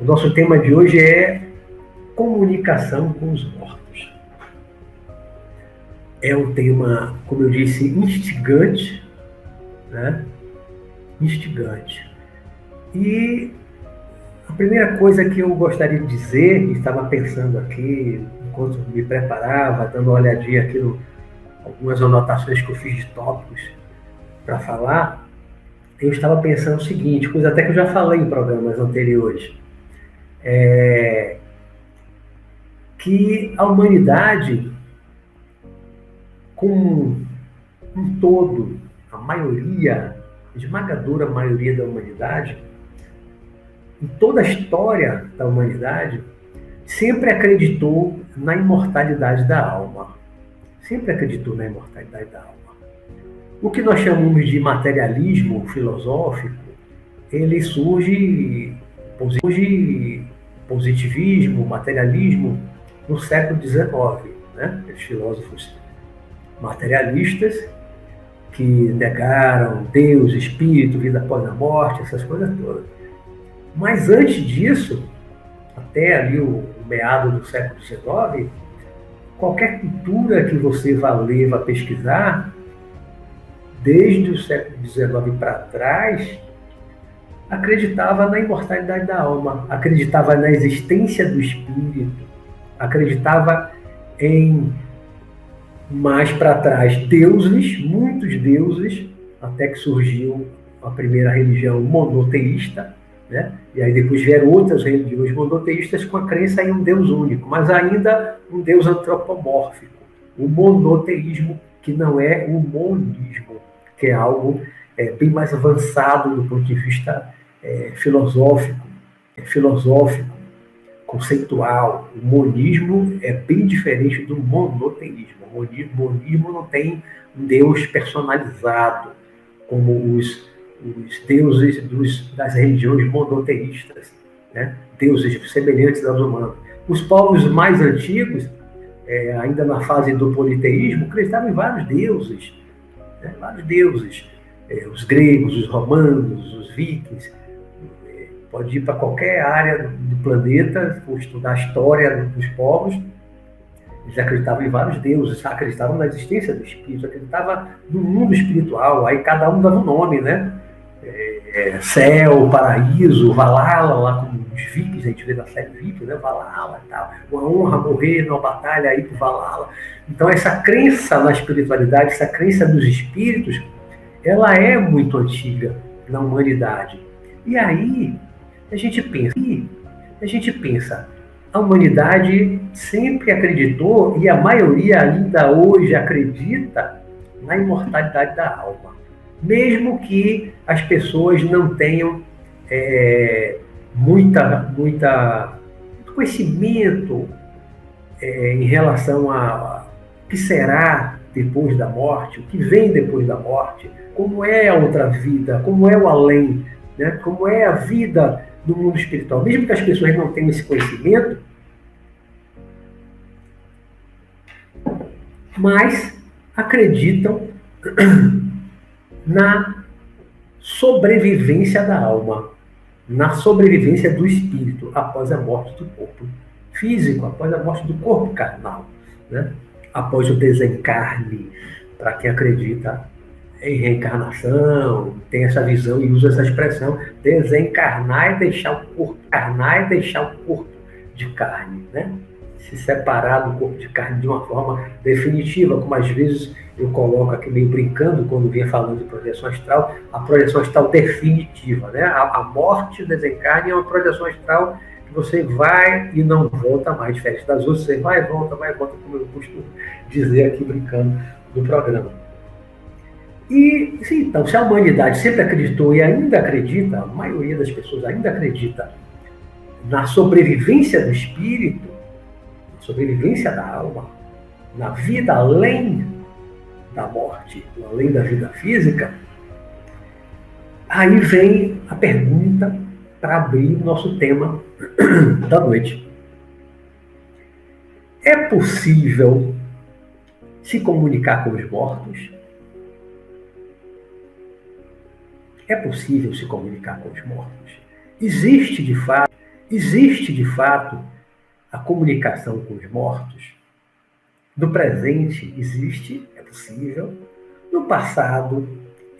O nosso tema de hoje é comunicação com os mortos. É um tema, como eu disse, instigante, né? Instigante. E a primeira coisa que eu gostaria de dizer, estava pensando aqui, enquanto me preparava, dando uma olhadinha aqui no algumas anotações que eu fiz de tópicos para falar, eu estava pensando o seguinte, coisa até que eu já falei em programas anteriores, é, que a humanidade, como um todo, a maioria, a esmagadora maioria da humanidade, em toda a história da humanidade, sempre acreditou na imortalidade da alma. Sempre acreditou na imortalidade da alma. O que nós chamamos de materialismo filosófico, ele surge, surge positivismo, materialismo no século XIX, né? Os filósofos materialistas que negaram Deus, espírito, vida após a morte, essas coisas todas. Mas antes disso, até ali o, meado do século XIX, qualquer cultura que você vá ler, vá pesquisar, desde o século XIX para trás, acreditava na imortalidade da alma, acreditava na existência do espírito, acreditava em mais para trás deuses, muitos deuses, até que surgiu a primeira religião monoteísta, né? E aí depois vieram outras religiões monoteístas com a crença em um Deus único, mas ainda um Deus antropomórfico, o monoteísmo que não é o monismo, que é algo é, bem mais avançado do ponto de vista é, filosófico, é, filosófico, conceitual. O monismo é bem diferente do monoteísmo. O monismo não tem um Deus personalizado, como os os deuses dos, das religiões monoteístas, né? deuses semelhantes aos humanos. Os povos mais antigos, é, ainda na fase do politeísmo, acreditavam em vários deuses, né? vários deuses. É, os gregos, os romanos, os vikings. É, pode ir para qualquer área do planeta, estudar a história dos povos, eles acreditavam em vários deuses, acreditavam na existência do espírito, acreditavam no mundo espiritual, aí cada um dava um nome, né? é, céu, paraíso, Valhalla, lá como os vikings, a gente vê na série Vikings, né? Valhalla e tal. Uma honra morrer numa batalha aí por Valhalla. Então, essa crença na espiritualidade, essa crença dos espíritos, ela é muito antiga na humanidade. E aí, a gente pensa, a gente pensa, a humanidade sempre acreditou, e a maioria ainda hoje acredita, na imortalidade da alma mesmo que as pessoas não tenham é, muita, muita, muito conhecimento é, em relação a o que será depois da morte, o que vem depois da morte, como é a outra vida, como é o além, né? como é a vida no mundo espiritual. Mesmo que as pessoas não tenham esse conhecimento, mas acreditam na sobrevivência da alma, na sobrevivência do espírito após a morte do corpo físico, após a morte do corpo carnal, né? após o desencarne, para quem acredita em reencarnação, tem essa visão e usa essa expressão, desencarnar é deixar o corpo, carnar é deixar o corpo de carne, né? se separar do corpo de carne de uma forma definitiva, como às vezes eu coloco aqui meio brincando quando vinha falando de projeção astral, a projeção astral definitiva, né? A, a morte, desencarne é uma projeção astral que você vai e não volta mais, diferente das outras, você vai, volta, vai, volta, como eu costumo dizer aqui brincando no programa. E, sim, então, se a humanidade sempre acreditou e ainda acredita, a maioria das pessoas ainda acredita na sobrevivência do espírito, na sobrevivência da alma, na vida além da morte, além da vida física, aí vem a pergunta para abrir o nosso tema da noite. É possível se comunicar com os mortos? É possível se comunicar com os mortos? Existe, de fato, existe de fato a comunicação com os mortos. No presente existe, é possível. No passado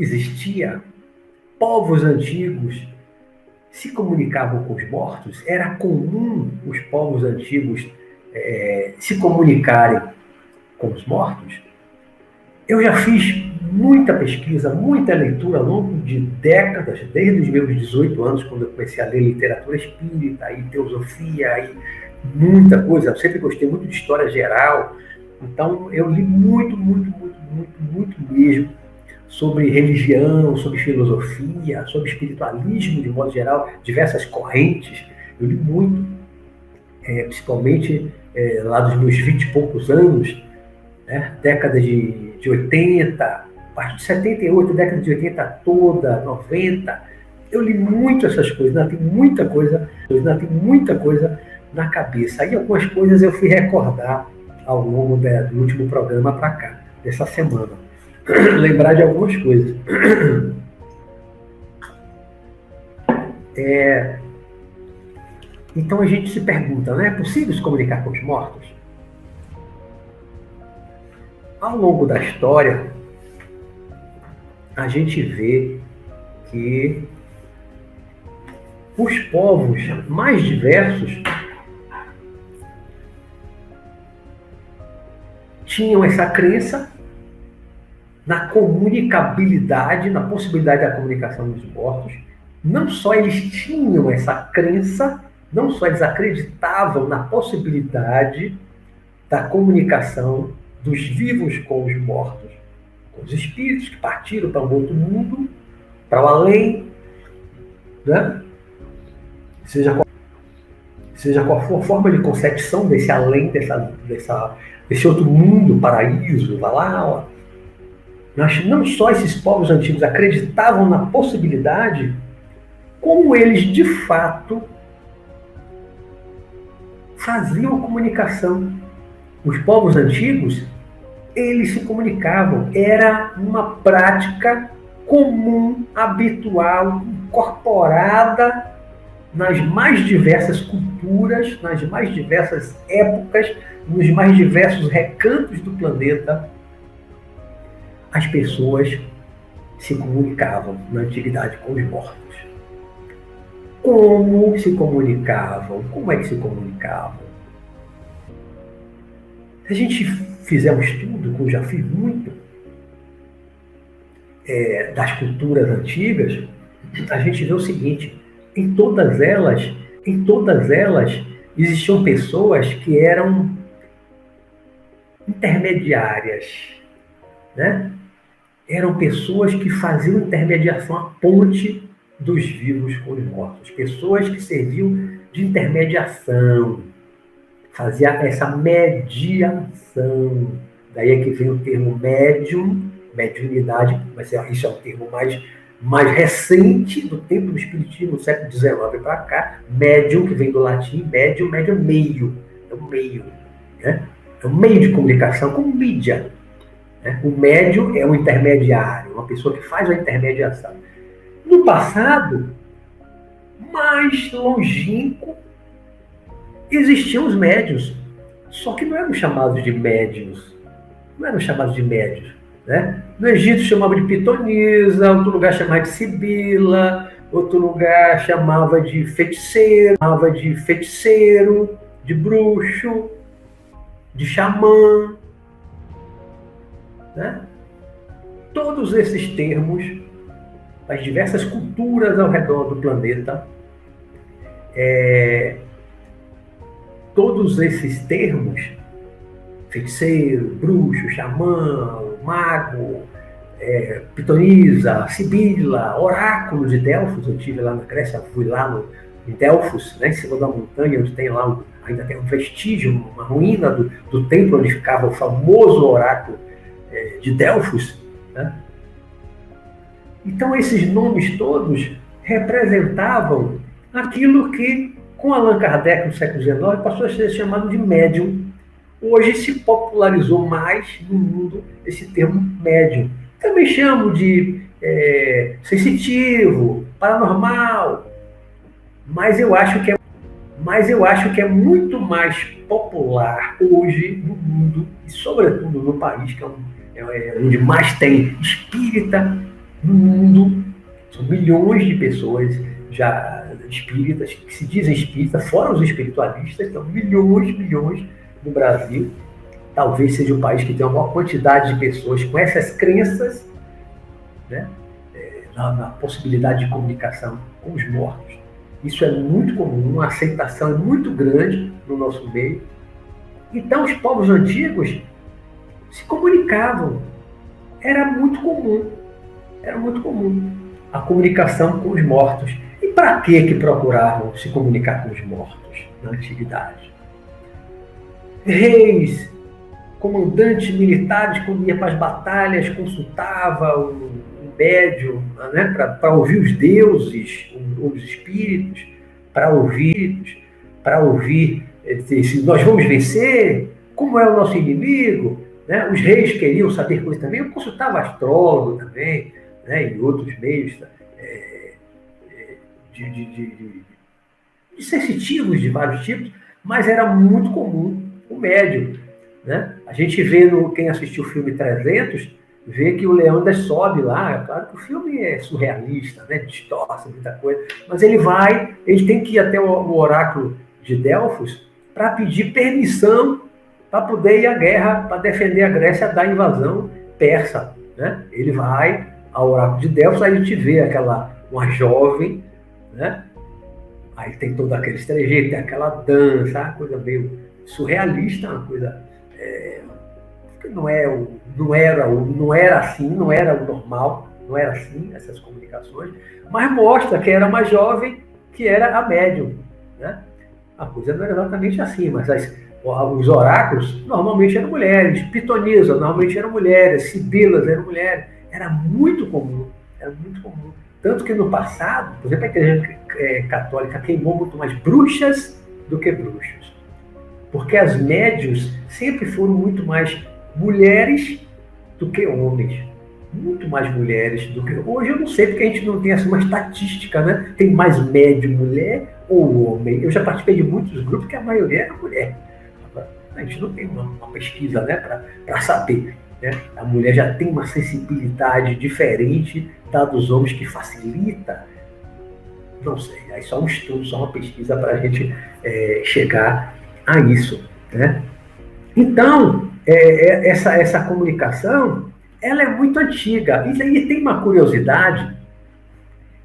existia. Povos antigos se comunicavam com os mortos. Era comum os povos antigos é, se comunicarem com os mortos. Eu já fiz muita pesquisa, muita leitura ao longo de décadas, desde os meus 18 anos, quando eu comecei a ler literatura espírita e teosofia e muita coisa. Eu sempre gostei muito de história geral. Então, eu li muito, muito, muito, muito, muito mesmo sobre religião, sobre filosofia, sobre espiritualismo de modo geral, diversas correntes. Eu li muito, é, principalmente é, lá dos meus 20 e poucos anos, né? década de, de 80, parte de 78, década de 80 toda, 90. Eu li muito essas coisas, ainda tem muita coisa, ainda tem muita coisa na cabeça. Aí algumas coisas eu fui recordar ao longo do último programa para cá, dessa semana. Lembrar de algumas coisas. É, então a gente se pergunta, não é possível se comunicar com os mortos? Ao longo da história, a gente vê que os povos mais diversos tinham essa crença na comunicabilidade, na possibilidade da comunicação dos mortos. Não só eles tinham essa crença, não só eles acreditavam na possibilidade da comunicação dos vivos com os mortos, com os espíritos que partiram para um outro mundo, para o além, né? seja qual, seja qual for a forma de concepção desse além, dessa, dessa esse outro mundo, paraíso, lá, Mas não só esses povos antigos acreditavam na possibilidade, como eles de fato faziam a comunicação. Os povos antigos, eles se comunicavam, era uma prática comum, habitual, incorporada nas mais diversas culturas, nas mais diversas épocas, nos mais diversos recantos do planeta, as pessoas se comunicavam na antiguidade com os mortos. Como se comunicavam? Como é que se comunicavam? Se a gente fizer um estudo, como já fiz muito, é, das culturas antigas, a gente vê o seguinte: em todas elas, em todas elas existiam pessoas que eram intermediárias, né? Eram pessoas que faziam intermediação à ponte dos vivos com os mortos, pessoas que serviam de intermediação, fazia essa mediação. Daí é que vem o termo médium, mediunidade, mas isso é um termo mais mais recente do tempo do Espiritismo, do século XIX para cá, médium, que vem do latim, médium, médium é meio, é um meio, né? é um meio de comunicação, como mídia. Né? O médium é um intermediário, uma pessoa que faz a intermediação. No passado, mais longínquo, existiam os médios, só que não eram chamados de médios, não eram chamados de médios. Né? No Egito chamava de pitonisa, outro lugar chamava de sibila, outro lugar chamava de feiticeiro, chamava de feiticeiro, de bruxo, de xamã. Né? Todos esses termos, das diversas culturas ao redor do planeta, é, todos esses termos, feiticeiro, bruxo, xamã, mago, é, pitonisa, sibila, oráculo de Delfos, eu tive lá na Grécia, fui lá no, em Delfos, né, em cima da montanha, onde tem lá, um, ainda tem um vestígio, uma ruína do, do templo onde ficava o famoso oráculo é, de Delfos. Né? Então, esses nomes todos representavam aquilo que, com Allan Kardec no século XIX, passou a ser chamado de médium Hoje se popularizou mais no mundo esse termo médium. Também chamo de é, sensitivo, paranormal, mas eu acho que é mas eu acho que é muito mais popular hoje no mundo, e sobretudo no país, que é, um, é, é onde mais tem espírita no mundo. São milhões de pessoas já espíritas, que se dizem espíritas, fora os espiritualistas, então milhões, milhões no Brasil. Talvez seja o país que tem a maior quantidade de pessoas com essas crenças, né? É, na, na possibilidade de comunicação com os mortos. Isso é muito comum, a aceitação é muito grande no nosso meio. Então, os povos antigos se comunicavam. Era muito comum. Era muito comum a comunicação com os mortos. E para que que procuravam se comunicar com os mortos na antiguidade? Reis, comandantes militares, quando ia para as batalhas, consultava o médium né, para ouvir os deuses, os espíritos, para ouvir, para ouvir se nós vamos vencer, como é o nosso inimigo. Né? Os reis queriam saber coisas também. Eu consultava astrólogo também, né, e outros meios é de, de, de, de, sensitivos de vários tipos, mas era muito comum o médium. Né? A gente vê no quem assistiu o filme 300, vê que o Leandro sobe lá, é claro que o filme é surrealista, né? distorce muita coisa, mas ele vai, ele tem que ir até o, oráculo de Delfos para pedir permissão para poder ir à guerra, para defender a Grécia da invasão persa. Né? Ele vai ao oráculo de Delfos, aí a gente vê aquela, uma jovem, né? aí tem todo aquele trejeito, tem aquela dança, uma coisa meio surrealista, uma coisa é, que não, é não, era, não era assim, não era o normal, não era assim essas comunicações, mas mostra que era uma jovem que era a médium. Né? A coisa não era exatamente assim, mas as, os oráculos normalmente eram mulheres, pitonisa normalmente eram mulheres, sibilas eram mulheres. Era muito comum, era muito comum. Tanto que no passado, por exemplo, a igreja é, católica queimou muito mais bruxas do que bruxos. Porque as médios sempre foram muito mais mulheres do que homens. Muito mais mulheres do que. Hoje eu não sei, porque a gente não tem assim, uma estatística, né? Tem mais médio mulher ou homem. Eu já participei de muitos grupos que a maioria era mulher. A gente não tem uma, pesquisa né, para saber. Né? A mulher já tem uma sensibilidade diferente da dos homens que facilita. Não sei, aí só um estudo, só uma pesquisa para a gente é, chegar a isso. Né? Então, é, é, essa, essa comunicação, ela é muito antiga. E, e tem uma curiosidade,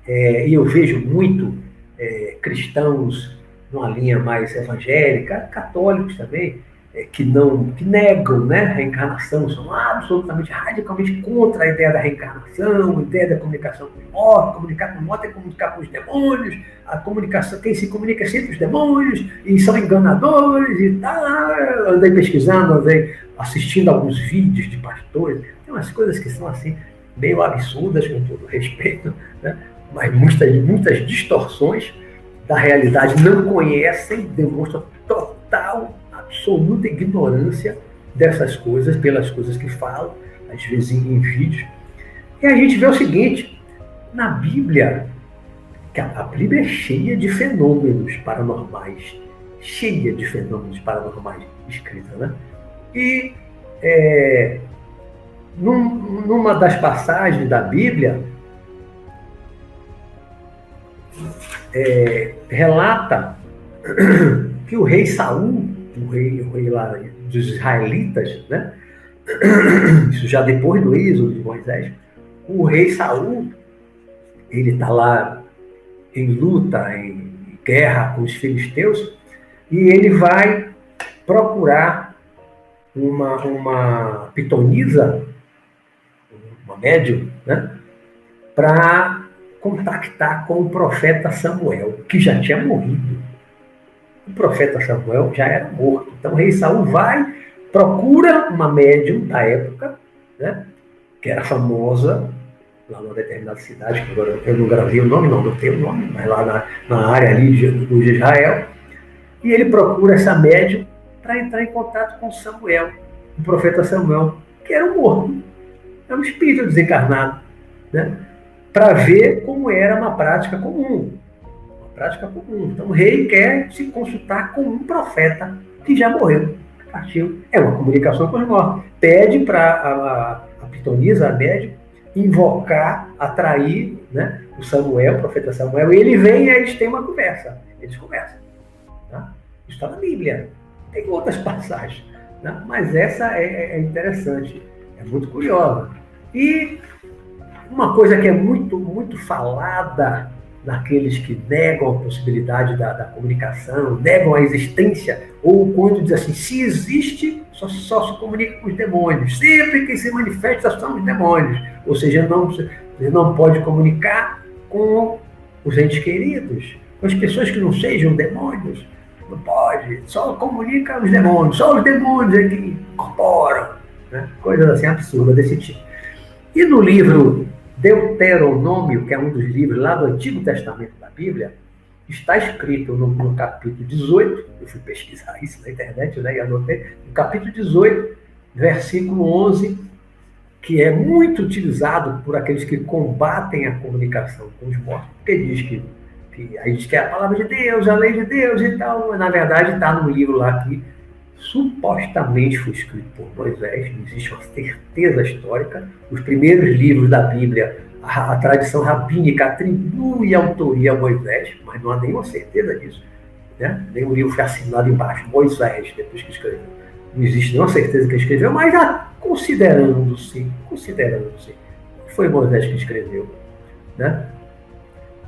é, e eu vejo muito é, cristãos numa linha mais evangélica, católicos também, é, que não que negam né, a reencarnação, são absolutamente, radicalmente contra a ideia da reencarnação, a ideia da comunicação com os mortos, comunicar com os mortos é comunicar com os demônios, a comunicação, quem se comunica é sempre os demônios, e são enganadores e tal. Andei pesquisando, andei assistindo alguns vídeos de pastores, tem umas coisas que são assim, meio absurdas, com todo respeito, né? mas muitas, muitas distorções da realidade não conhecem, demonstram total absoluta ignorância dessas coisas, pelas coisas que falam, às vezes em, vídeos. E a gente vê o seguinte: na Bíblia, a Bíblia é cheia de fenômenos paranormais, cheia de fenômenos paranormais escrita, né? E é, num, numa das passagens da Bíblia, é, relata que o rei Saul o rei, o rei lá dos israelitas, né? Isso já depois do êxodo de Moisés, o rei Saul, ele está lá em luta, em guerra com os filisteus, e ele vai procurar uma, uma pitonisa, uma médium, né? Para contactar com o profeta Samuel, que já tinha morrido o profeta Samuel já era morto. Então o rei Saul vai, procura uma médium da época, né, que era famosa, lá numa determinada cidade, que agora eu não gravei o nome, não, não tenho o nome, mas lá na, na área ali de, de Israel, e ele procura essa médium para entrar em contato com Samuel, o profeta Samuel, que era um morto, é um espírito desencarnado, né, para ver como era uma prática comum prática comum. Então, o rei quer se consultar com um profeta que já morreu, partiu. É uma comunicação com os mortos. Pede para a, a, pitonisa, a médica, invocar, atrair né, o Samuel, o profeta Samuel, e ele vem e eles têm uma conversa. Eles conversam. Tá? Isso está na Bíblia. Tem outras passagens. Né? Mas essa é, é interessante, é muito curiosa. E uma coisa que é muito, muito falada naqueles que negam a possibilidade da, da, comunicação, negam a existência, ou quando diz assim, se existe, só, só se comunica com os demônios. Sempre que se manifesta são os demônios. Ou seja, não, não pode comunicar com os entes queridos, com as pessoas que não sejam demônios. Não pode, só comunica os demônios, só os demônios é que incorporam. Né? Coisas assim absurdas desse tipo. E no livro Deuteronômio, que é um dos livros lá do Antigo Testamento da Bíblia, está escrito no, no capítulo 18, eu fui pesquisar isso na internet né, e anotei, no capítulo 18, versículo 11, que é muito utilizado por aqueles que combatem a comunicação com os mortos, porque diz que, que a gente quer a palavra de Deus, a lei de Deus e tal, mas na verdade está no livro lá que supostamente foi escrito por Moisés, não existe uma certeza histórica. Os primeiros livros da Bíblia, a, a tradição rabínica atribui autoria a Moisés, mas não há nenhuma certeza disso. Né? Nenhum livro foi assinado embaixo, Moisés, depois que escreveu. Não existe nenhuma certeza que escreveu, mas considerando-se, considerando-se, foi Moisés que escreveu. Né?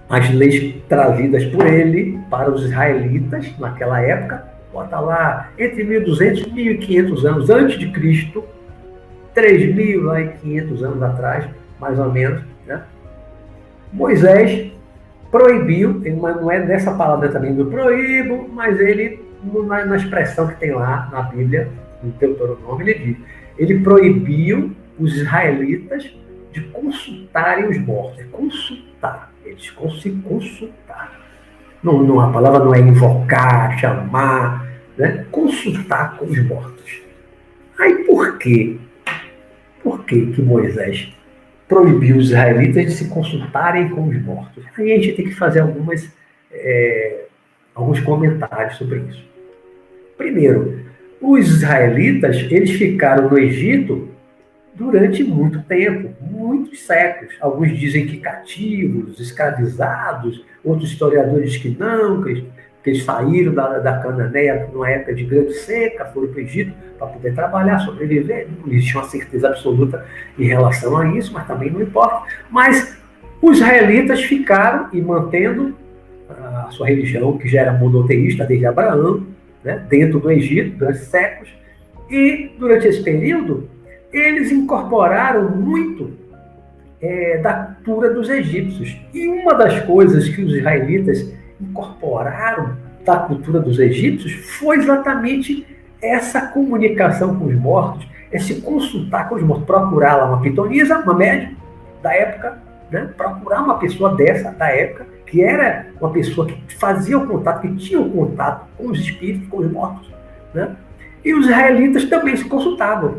As leis trazidas por ele para os israelitas naquela época bota lá, entre 1.200 e 1.500 anos antes de Cristo, 3.500 anos atrás, mais ou menos, né? Moisés proibiu, não é nessa palavra também do proíbo, mas ele, na, expressão que tem lá na Bíblia, no Deuteronômio, ele diz, ele proibiu os israelitas de consultarem os mortos, consultar, eles se consultar. Não, não, a palavra não é invocar, chamar, né? consultar com os mortos. Aí por quê? Por que, que Moisés proibiu os israelitas de se consultarem com os mortos? Aí a gente tem que fazer algumas, é, alguns comentários sobre isso. Primeiro, os israelitas eles ficaram no Egito durante muito tempo, muitos séculos. Alguns dizem que cativos, escravizados, outros historiadores que não, que que eles saíram da, da Cananeia numa época de grande seca, foram para o Egito para poder trabalhar, sobreviver. Não existe uma certeza absoluta em relação a isso, mas também não importa. Mas os israelitas ficaram e mantendo a sua religião, que já era monoteísta desde Abraão, né, dentro do Egito, durante séculos. E durante esse período, eles incorporaram muito é, da cultura dos egípcios. E uma das coisas que os israelitas incorporaram da cultura dos egípcios foi exatamente essa comunicação com os mortos, esse consultar com os mortos, procurar lá uma pitonisa, uma médica da época, né? procurar uma pessoa dessa da época, que era uma pessoa que fazia o contato, que tinha o contato com os espíritos, com os mortos. Né? E os israelitas também se consultavam.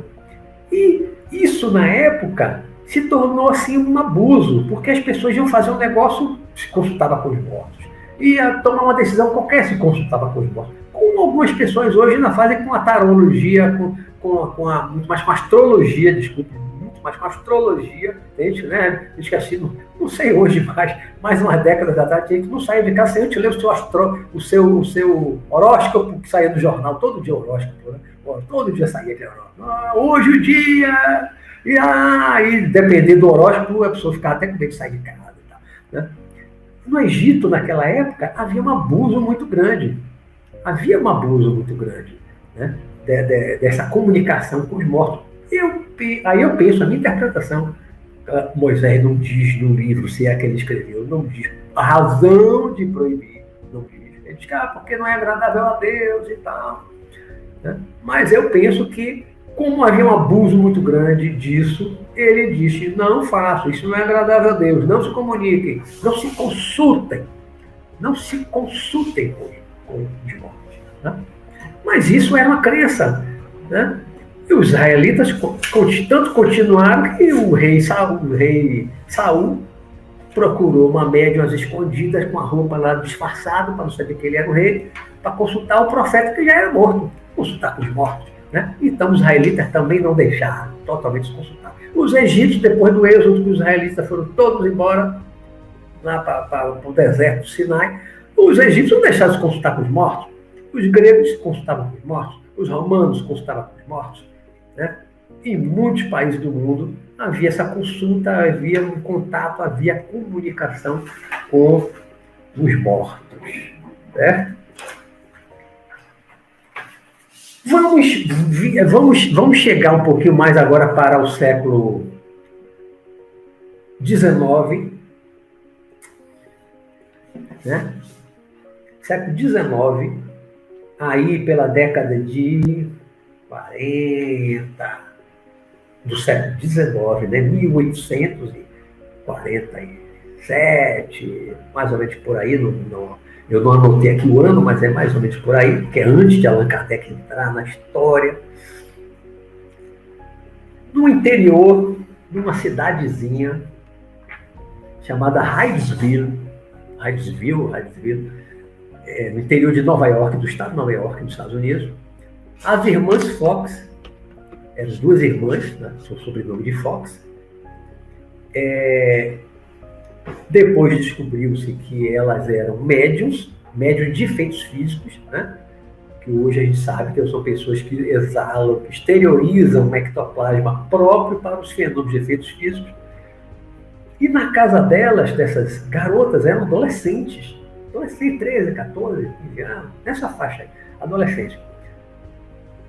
E isso, na época, se tornou assim um abuso, porque as pessoas iam fazer um negócio, se consultava com os mortos. Ia tomar uma decisão qualquer, se consultava com os mortos. Como algumas pessoas hoje ainda fazem com a tarologia, com, com, com a, muito mais com a astrologia, desculpe, muito mais com a astrologia. A gente, né, assim, não, não sei hoje mais, mais umas décadas atrás, a gente não saía de casa sem antes ler o seu, astro, o seu, o seu horóscopo que saía do jornal, todo dia horóscopo, né? todo dia saía aquele horóscopo. Ah, hoje o dia. E aí, ah, dependendo do horóscopo, a pessoa ficava até com medo de sair de casa. Tá, né? No Egito, naquela época, havia um abuso muito grande. Havia um abuso muito grande né? de, de, dessa comunicação com os mortos. Eu, aí eu penso, a minha interpretação, uh, Moisés não diz no livro, se é que ele escreveu, não diz a razão de proibir, não diz. Ele diz ah, porque não é agradável a Deus e tal. Né? Mas eu penso que, como havia um abuso muito grande disso, ele disse: não façam, isso não é agradável a Deus, não se comuniquem, não se consultem, não se consultem com, com os mortos. Né? Mas isso era uma crença. Né? E os israelitas tanto continuaram que o rei Saul, o rei Saul procurou uma médium às escondidas, com a roupa lá disfarçada, para não saber que ele era o rei, para consultar o profeta que já era morto, consultar com os mortos. Né? Então os israelitas também não deixaram totalmente se consultar. Os egípcios, depois do êxodo, os israelitas foram todos embora lá para o deserto Sinai. Os egípcios não deixaram de consultar com os mortos. Os gregos consultavam com os mortos. Os romanos consultavam com os mortos. Né? Em muitos países do mundo havia essa consulta, havia um contato, havia comunicação com os mortos. Certo? Vamos, vamos, vamos chegar um pouquinho mais agora para o século XIX. Né? Século XIX, aí pela década de 40, do século XIX, né? 1847, mais ou menos por aí, não, não, eu não anotei aqui o ano, mas é mais ou menos por aí, que é antes de Allan Kardec entrar na história. No interior, numa cidadezinha chamada Hydesville, Hydesville, Hydesville é, no interior de Nova York, do estado de Nova York, nos Estados Unidos, as irmãs Fox, as duas irmãs, né, seu sobrenome de Fox, é, depois descobriu-se que elas eram médiums, médiums de efeitos físicos, né? que hoje a gente sabe que são pessoas que exalam, que exteriorizam um ectoplasma próprio para os fenômenos de efeitos físicos. E na casa delas, dessas garotas, eram adolescentes, adolescentes, 13, 14, 15 anos, nessa faixa aí, adolescentes.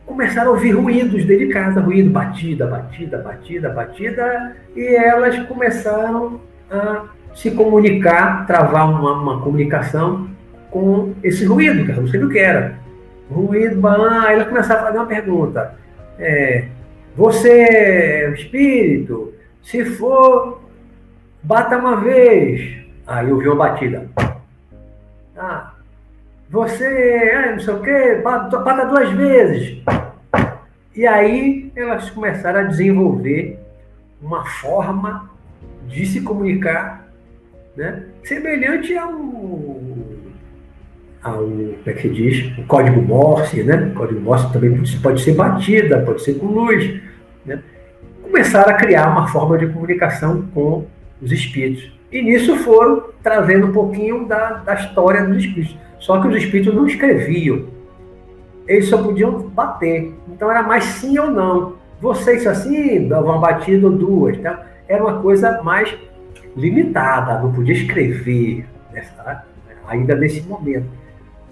Começaram a ouvir ruídos dentro de casa, ruído, batida, batida, batida, batida, e elas começaram a se comunicar, travar uma, uma comunicação com esse ruído, que eu não sei o que era. Ruído, aí ela começava a fazer uma pergunta. É, você, espírito, se for, bata uma vez. Aí eu vi uma batida. Ah, você, ah, não sei o quê, bata, bata duas vezes. E aí elas começaram a desenvolver uma forma de se comunicar né? semelhante ao, ao como é que diz, o código Morse, né? o código Morse também pode ser batida, pode ser com luz. Né? Começaram a criar uma forma de comunicação com os espíritos. E nisso foram trazendo um pouquinho da, da história dos espíritos. Só que os espíritos não escreviam. Eles só podiam bater. Então era mais sim ou não. Vocês assim, davam uma batida ou duas. Tá? Era uma coisa mais limitada, não podia escrever, né, ainda nesse momento.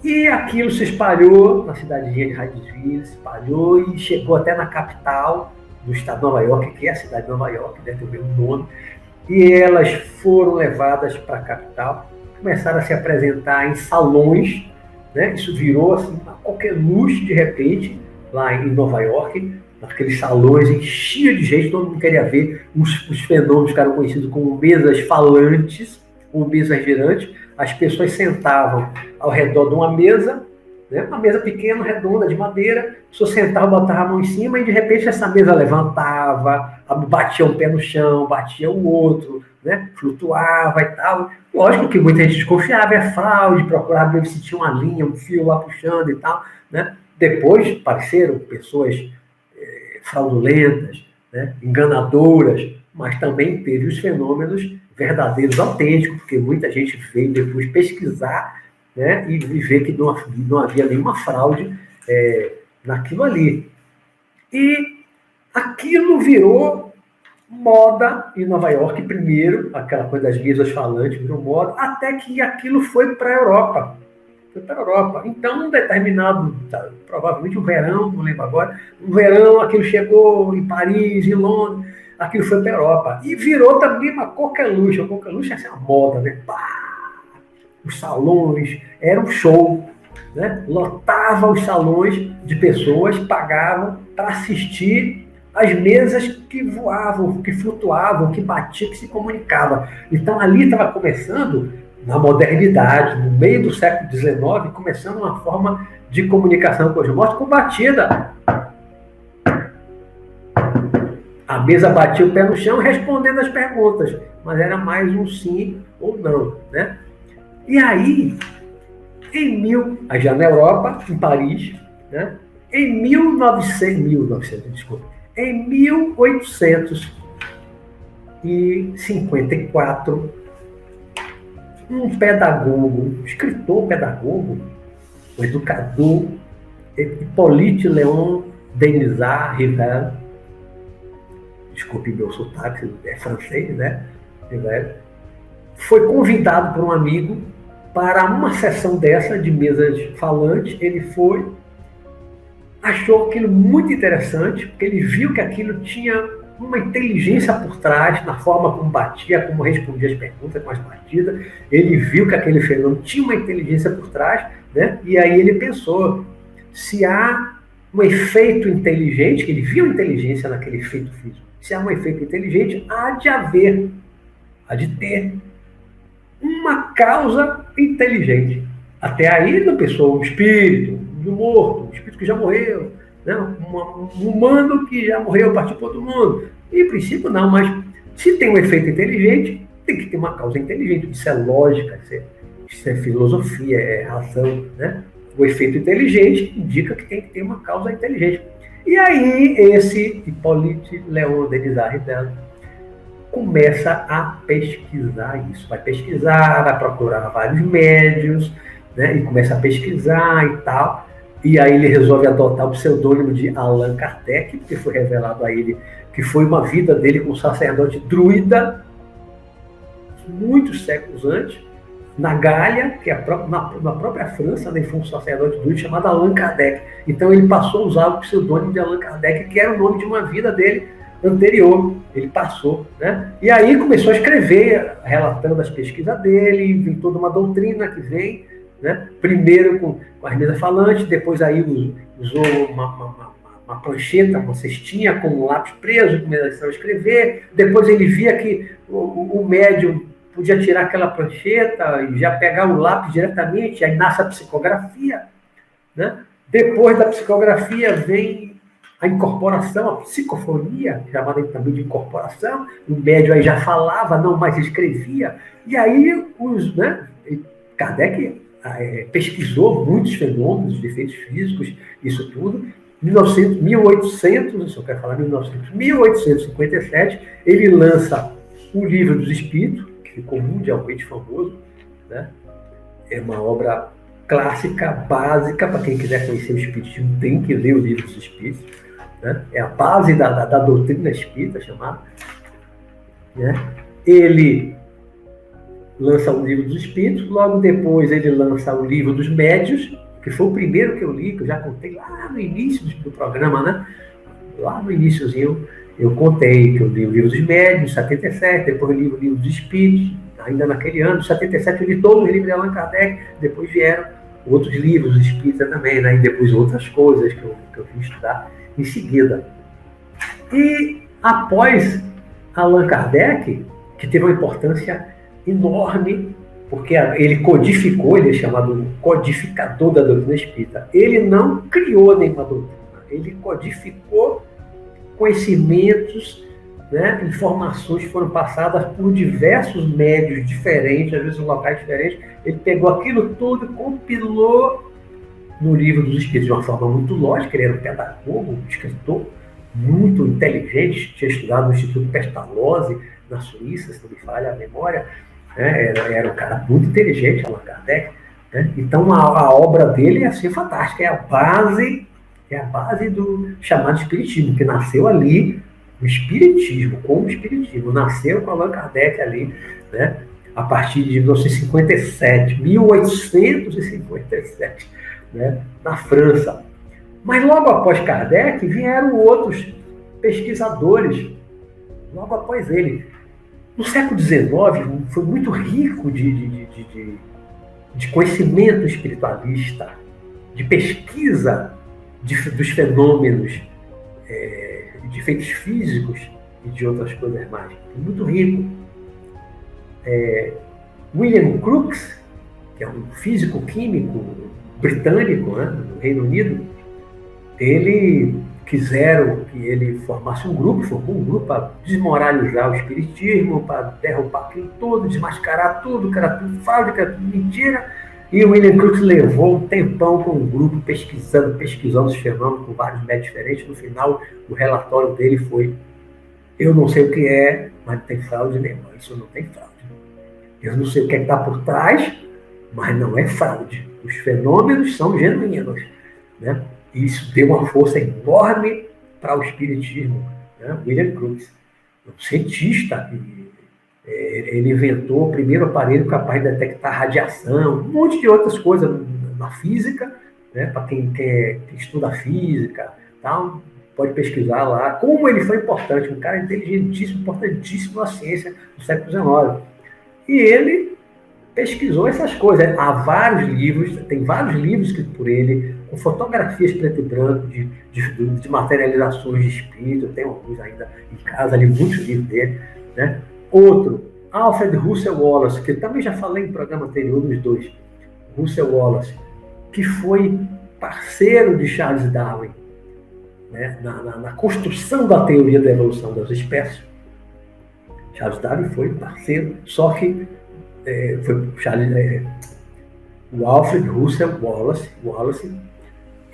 E aquilo se espalhou na cidadezinha de Hydesville, se espalhou e chegou até na capital do estado de Nova York, que é a cidade de Nova York, deve ter o mesmo nome. E elas foram levadas para a capital, começaram a se apresentar em salões, né? isso virou assim, qualquer luz de repente, lá em Nova York, naqueles salões, enchia de gente, todo mundo queria ver os, os fenômenos que eram conhecidos como mesas falantes, ou mesas girantes. As pessoas sentavam ao redor de uma mesa, né, uma mesa pequena, redonda, de madeira, a pessoa sentava, botava a mão em cima e de repente essa mesa levantava, batia um pé no chão, batia o outro, né, flutuava e tal. Lógico que muita gente desconfiava, é fraude, procurava ver se tinha uma linha, um fio lá puxando e tal. Né? Depois apareceram pessoas fraudulentas, né, enganadoras, mas também teve os fenômenos verdadeiros, autênticos, porque muita gente veio depois pesquisar né, e, ver que não, não havia nenhuma fraude é, naquilo ali. E aquilo virou moda em Nova York primeiro, aquela coisa das mesas falantes virou moda, até que aquilo foi para a Europa para a Europa. Então, um determinado, tá, provavelmente um verão, não lembro agora, um verão, aquilo chegou em Paris, em Londres, aquilo foi para a Europa. E virou também uma coqueluche. A coqueluche é uma moda, né? Pá! Os salões, era um show. Né? Lotava os salões de pessoas, pagavam para assistir as mesas que voavam, que flutuavam, que batiam, que se comunicavam. Então ali estava começando na modernidade, no meio do século XIX, começando uma forma de comunicação com os mortos combatida. A mesa batia o pé no chão respondendo as perguntas, mas era mais um sim ou não, né? E aí, em mil, já na Europa, em Paris, né? Em 1900, 1900, desculpa, em 1854, um pedagogo, escritor pedagogo, o educador Hippolyte Léon Denisard Rivel, desculpe meu sotaque, é francês, né? Foi convidado por um amigo para uma sessão dessa de mesas falantes. Ele foi, achou aquilo muito interessante, porque ele viu que aquilo tinha uma inteligência por trás, na forma como batia, como respondia as perguntas com as partidas. Ele viu que aquele fenômeno tinha uma inteligência por trás, né? E aí ele pensou: se há um efeito inteligente, que ele viu inteligência naquele efeito físico, se há um efeito inteligente, há de haver, há de ter uma causa inteligente. Até aí não pensou um espírito, um morto, um espírito que já morreu, né? um, humano que já morreu, participou do mundo. Em princípio, não, mas se tem um efeito inteligente, tem que ter uma causa inteligente. Isso é lógica, isso é, isso é filosofia, é razão. Né? O efeito inteligente indica que tem que ter uma causa inteligente. E aí, esse Hippolyte Leon Denisard Rebelo começa a pesquisar isso. Vai pesquisar, vai procurar vários médios, né? E começa a pesquisar e tal. E aí ele resolve adotar o pseudônimo de Allan Kardec, porque foi revelado a ele que foi uma vida dele como sacerdote druida, muitos séculos antes, na Gália, que é na, na, própria França, né, foi um sacerdote druida chamado Allan Kardec. Então ele passou a usar o pseudônimo de Allan Kardec, que era o nome de uma vida dele anterior. Ele passou, né? E aí começou a escrever, relatando as pesquisas dele, vem toda uma doutrina que vem né? Primeiro com, com as mesas falantes, depois aí usou uma, uma, uma, prancheta, uma cestinha com um lápis preso, começou a escrever. Depois ele via que o, o médium podia tirar aquela prancheta e já pegar o lápis diretamente, aí nasce a psicografia. Né? Depois da psicografia vem a incorporação, a psicofonia, chamada também de incorporação. O médium aí já falava, não mais escrevia. E aí os, né, Kardec é, pesquisou muitos fenômenos de efeitos físicos, isso tudo. 1900, 1800, se eu quero falar 1900, 1857, ele lança o Livro dos Espíritos, que ficou mundialmente famoso, né? É uma obra clássica, básica, para quem quiser conhecer o Espiritismo, tem que ler o Livro dos Espíritos. Né? É a base da, da, da doutrina espírita, chamada. Né? Ele lança o livro dos Espíritos, logo depois ele lança o livro dos Médios, que foi o primeiro que eu li, que eu já contei lá no início do programa, né? Lá no iníciozinho eu contei que eu li o livro dos Médios, 77, depois eu li o livro dos Espíritos, ainda naquele ano, 77 eu li todos os livros de Allan Kardec, depois vieram outros livros espíritas também, né? E depois outras coisas que eu, que eu fui estudar em seguida. E após Allan Kardec, que teve uma importância enorme, porque ele codificou, ele é chamado codificador da doutrina espírita. Ele não criou nenhuma doutrina, ele codificou conhecimentos, né, informações que foram passadas por diversos médios diferentes, às vezes em locais diferentes. Ele pegou aquilo tudo e compilou no livro dos Espíritos de uma forma muito lógica. Ele era um pedagogo, um escritor muito inteligente, tinha estudado no Instituto Pestalozzi, na Suíça, se não me falha a memória, né? Era, era um cara muito inteligente, Allan Kardec. Né? Então a, a, obra dele é assim fantástica, é a base, é a base do chamado Espiritismo, que nasceu ali, o Espiritismo, como Espiritismo, nasceu com Allan Kardec ali, né? a partir de 1957, 1857, né? na França. Mas logo após Kardec vieram outros pesquisadores, logo após ele. No século XIX foi muito rico de, de, de, de conhecimento espiritualista, de pesquisa dos fenômenos, é, de efeitos físicos e de outras coisas mais. Muito rico. É, William Crookes, que é um físico químico britânico né, no Reino Unido, ele quiseram que ele formasse um grupo, formou um grupo para desmoralizar o espiritismo, para derrubar aquilo todo, desmascarar tudo, que era tudo era tudo mentira. E o William Crookes levou um tempão com um grupo pesquisando, pesquisando os fenômenos com vários métodos diferentes. No final, o relatório dele foi: Eu não sei o que é, mas não tem fraude nenhuma. Isso não tem fraude. Eu não sei o que é está por trás, mas não é fraude. Os fenômenos são genuínos. Né? Isso deu uma força enorme para o espiritismo. Né? William Crookes, um cientista, é, ele inventou o primeiro aparelho capaz de detectar radiação, um monte de outras coisas na física, né? para quem, quem, quem, estuda física, tal, pode pesquisar lá como ele foi importante, um cara inteligentíssimo, importantíssimo na ciência do século XIX. E ele pesquisou essas coisas. Há vários livros, tem vários livros escritos por ele, com fotografias preto e branco de, de, de materializações de espírito. Tem alguns ainda em casa, ali muitos livros dele. Né? Outro, Alfred Russel Wallace, que também já falei em programa anterior dos dois. Russel Wallace, que foi parceiro de Charles Darwin né? na, na, na construção da teoria da evolução das espécies. Charles Darwin foi parceiro, só que é, foi Charles, é, o Alfred Russel Wallace, Wallace,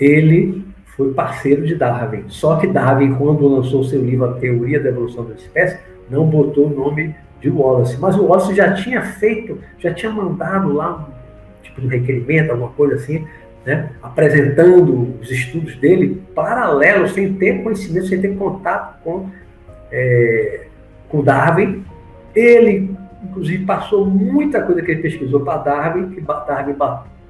ele foi parceiro de Darwin. Só que Darwin, quando lançou seu livro A Teoria da Evolução das Espécies, não botou o nome de Wallace. Mas o Wallace já tinha feito, já tinha mandado lá um tipo de requerimento, alguma coisa assim, né, apresentando os estudos dele paralelo, sem ter conhecimento, sem ter contato com é, com Darwin. Ele, inclusive, passou muita coisa que ele pesquisou para Darwin, que Darwin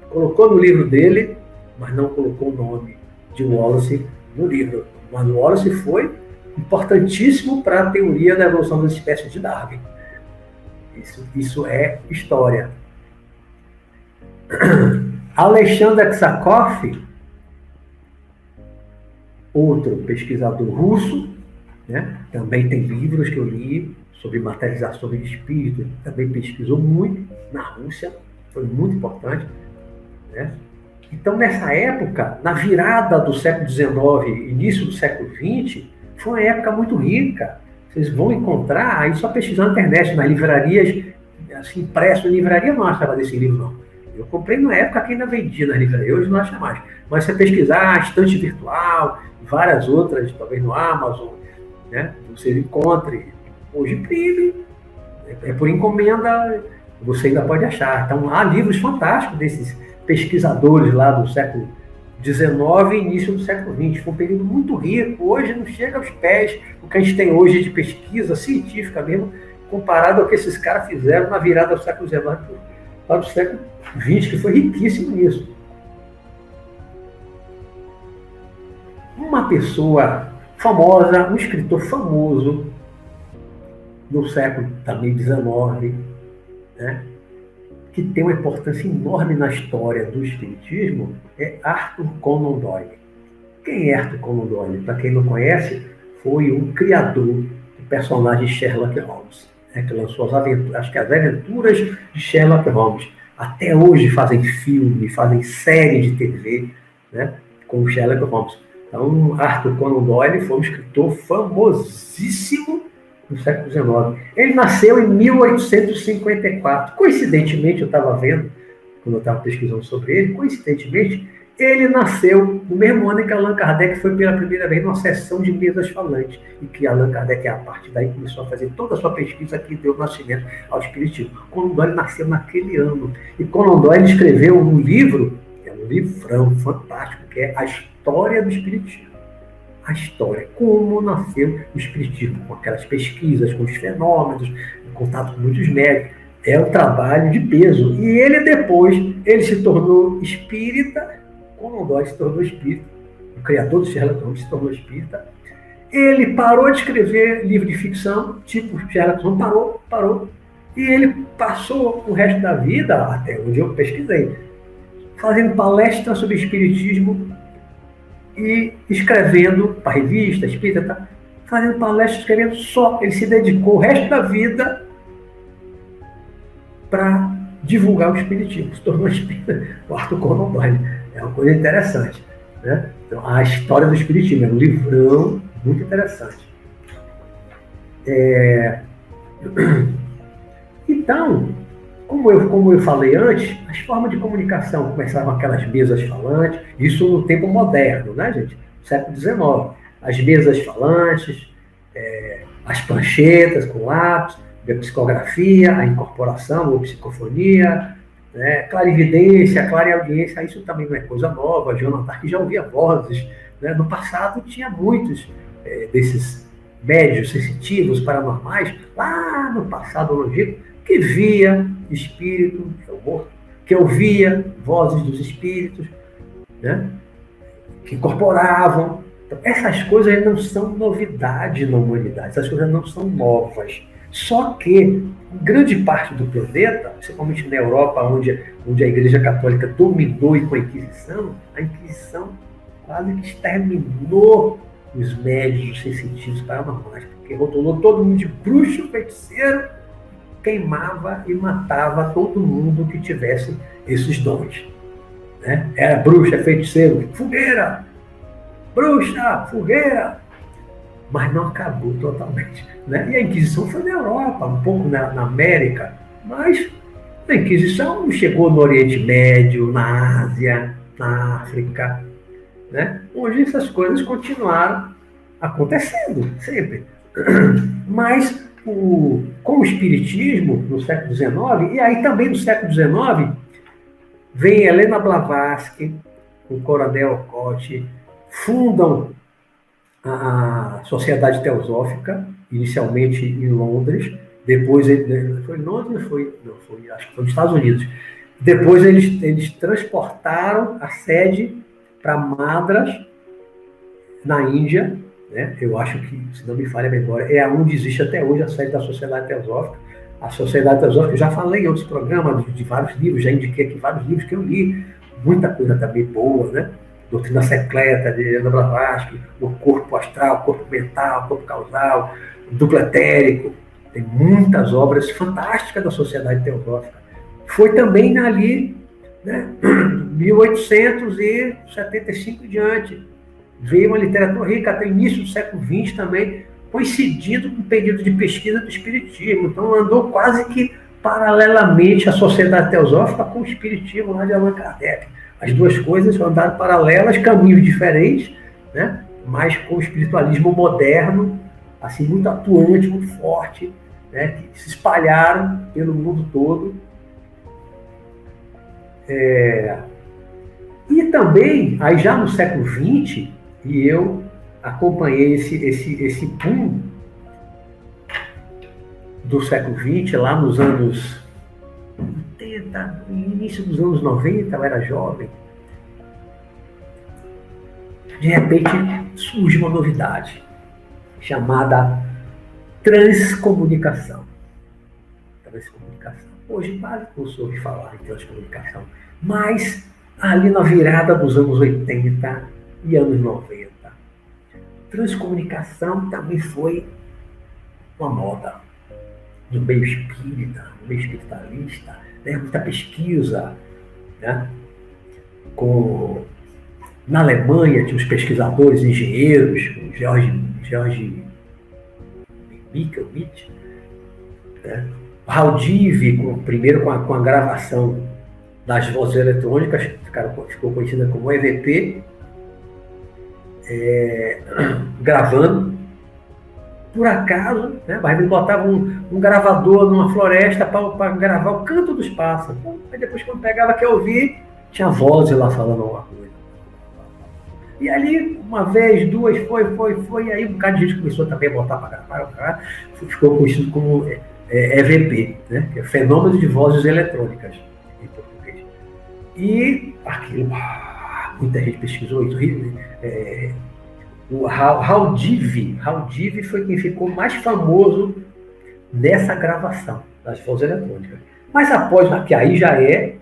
colocou no livro dele, mas não colocou o nome de Wallace no livro. Mas Wallace foi importantíssimo para a teoria da evolução das espécies de Darwin. Isso, isso é história. Alexander Ksakov, outro pesquisador russo, né? Também tem livros que eu li sobre materialização de espírito, também pesquisou muito na Rússia, foi muito importante. Né? Então, nessa época, na virada do século XIX, início do século XX, foi uma época muito rica. Vocês vão encontrar, aí só pesquisar na internet, nas livrarias, assim, impresso, livraria não achava desse livro, não. Eu comprei na época que ainda vendia na livraria, hoje não acha mais. Mas você pesquisar, estante virtual, várias outras, talvez no Amazon, né? Você encontre, hoje imprime, é, é por encomenda, você ainda pode achar. Então há livros fantásticos desses pesquisadores lá do século XIX e início do século XX. Foi um período muito rico. Hoje não chega aos pés o que a gente tem hoje de pesquisa científica mesmo, comparado ao que esses caras fizeram na virada do século XIX para o século XX, que foi riquíssimo nisso. Uma pessoa famosa, um escritor famoso no século também XIX, né, que tem uma importância enorme na história do espiritismo, é Arthur Conan Doyle. Quem é Arthur Conan Doyle? Para quem não conhece, foi um criador do personagem Sherlock Holmes, né, que lançou as aventuras, acho que as aventuras de Sherlock Holmes. Até hoje fazem filme, fazem série de TV, né, com Sherlock Holmes. Então, Arthur Conan Doyle foi um escritor famosíssimo no século XIX. Ele nasceu em 1854. Coincidentemente, eu estava vendo, quando eu estava pesquisando sobre ele, coincidentemente, ele nasceu no mesmo ano em que Allan Kardec foi pela primeira vez numa sessão de mesas falantes, e que Allan Kardec, a partir daí, começou a fazer toda a sua pesquisa que deu nascimento ao Espiritismo. Conan Doyle nasceu naquele ano. E Conan Doyle escreveu um livro, é um livrão fantástico, que é A história do Espiritismo. A história, como nasceu o Espiritismo, com aquelas pesquisas, com os fenômenos, em contato com muitos médicos. É um trabalho de peso. E ele depois, ele se tornou espírita, como Dói se tornou espírita, o criador do Sherlock Holmes se tornou espírita. Ele parou de escrever livro de ficção, tipo Sherlock Holmes, parou, parou. E ele passou o resto da vida, até onde eu pesquisei, fazendo palestras sobre espiritismo e escrevendo para revista, espírita, tá? fazendo palestras, escrevendo só. Ele se dedicou o resto da vida para divulgar o espiritismo. Se tornou espírita, o Arthur Conan Doyle. É uma coisa interessante. Né? Então, a história do Espiritismo é um livrão muito interessante. É... Então, como eu, como eu falei antes, as formas de comunicação começavam aquelas mesas falantes, isso no tempo moderno, né, gente? Século XIX. As mesas falantes, é, as pranchetas com lápis, a psicografia, a incorporação ou psicofonia, né, clarividência, clareaudiência, isso também não é coisa nova, Jonathan já ouvia vozes. Né? No passado tinha muitos é, desses médios sensitivos, paranormais, lá no passado longínquo, que via espírito, que é o morto, que ouvia vozes dos espíritos, né? que incorporavam. Então, essas coisas não são novidade na humanidade, essas coisas não são novas. Só que, grande parte do planeta, principalmente na Europa, onde, onde a Igreja Católica dominou e com a Inquisição, a Inquisição quase que exterminou os médios sensitivos paranormais, porque rotulou todo mundo de bruxo, feiticeiro, queimava e matava todo mundo que tivesse esses dons. Né? Era bruxa, feiticeiro, fogueira, bruxa, fogueira, mas não acabou totalmente. Né? E a Inquisição foi na Europa, um pouco na, na América, mas a Inquisição chegou no Oriente Médio, na Ásia, na África, né? onde essas coisas continuaram acontecendo, sempre. Mas o, com o Espiritismo, no século XIX, e aí também no século XIX, vem Helena Blavatsky, o Coronel Cote, fundam a Sociedade Teosófica, inicialmente em Londres, depois foi em Londres, foi, não, foi, acho que foi nos Estados Unidos. Depois eles, eles transportaram a sede para Madras, na Índia, né? eu acho que, se não me falha a memória, é onde existe até hoje a sede da Sociedade Teosófica. A Sociedade Teosófica, eu já falei em outros programas de, vários livros, já indiquei aqui vários livros que eu li, muita coisa também boa, né? Doutrina Secreta, de Ana Blavatsky, o corpo astral, o corpo mental, o corpo causal, duplo etérico, tem muitas obras fantásticas da Sociedade Teosófica. Foi também ali né? 1875 em diante. Veio uma literatura rica até o início do século XX também, coincidindo com o período de pesquisa do Espiritismo. Então andou quase que paralelamente a Sociedade Teosófica com o Espiritismo lá de Allan Kardec. As duas coisas andaram paralelas, caminhos diferentes, né? mas com o espiritualismo moderno, assim, muito atuante, muito forte, né? que se espalharam pelo mundo todo é, e também, aí já no século XX, e eu acompanhei esse, esse, esse boom do século XX, lá nos anos 80, início dos anos 90, eu era jovem. De repente surge uma novidade chamada transcomunicação. Transcomunicação. Hoje quase não soube falar em transcomunicação, mas ali na virada dos anos 80 e anos 90, transcomunicação também foi uma moda no meio espírita, no meio espiritualista, né? muita pesquisa. Né? Com, na Alemanha tinha os pesquisadores, engenheiros, George, George Michelwitz, né? Haldiv, com, primeiro com a, com a gravação das vozes eletrônicas, ficaram, ficou conhecida como EVP, é, gravando. Por acaso, né, ele botava um, um gravador numa floresta para gravar o canto dos pássaros. Aí depois, quando pegava que ouvir, tinha vozes lá falando alguma coisa. E ali, uma vez, duas, foi, foi, foi, e aí um bocado de gente começou também a botar para gravar, ficou conhecido como é, EVP, né? que é Fenômeno de Vozes Eletrônicas, em português. E aquilo, muita gente pesquisou isso. É, o Haldiv, Haldiv foi quem ficou mais famoso nessa gravação das vozes eletrônicas. Mas após, que aí já é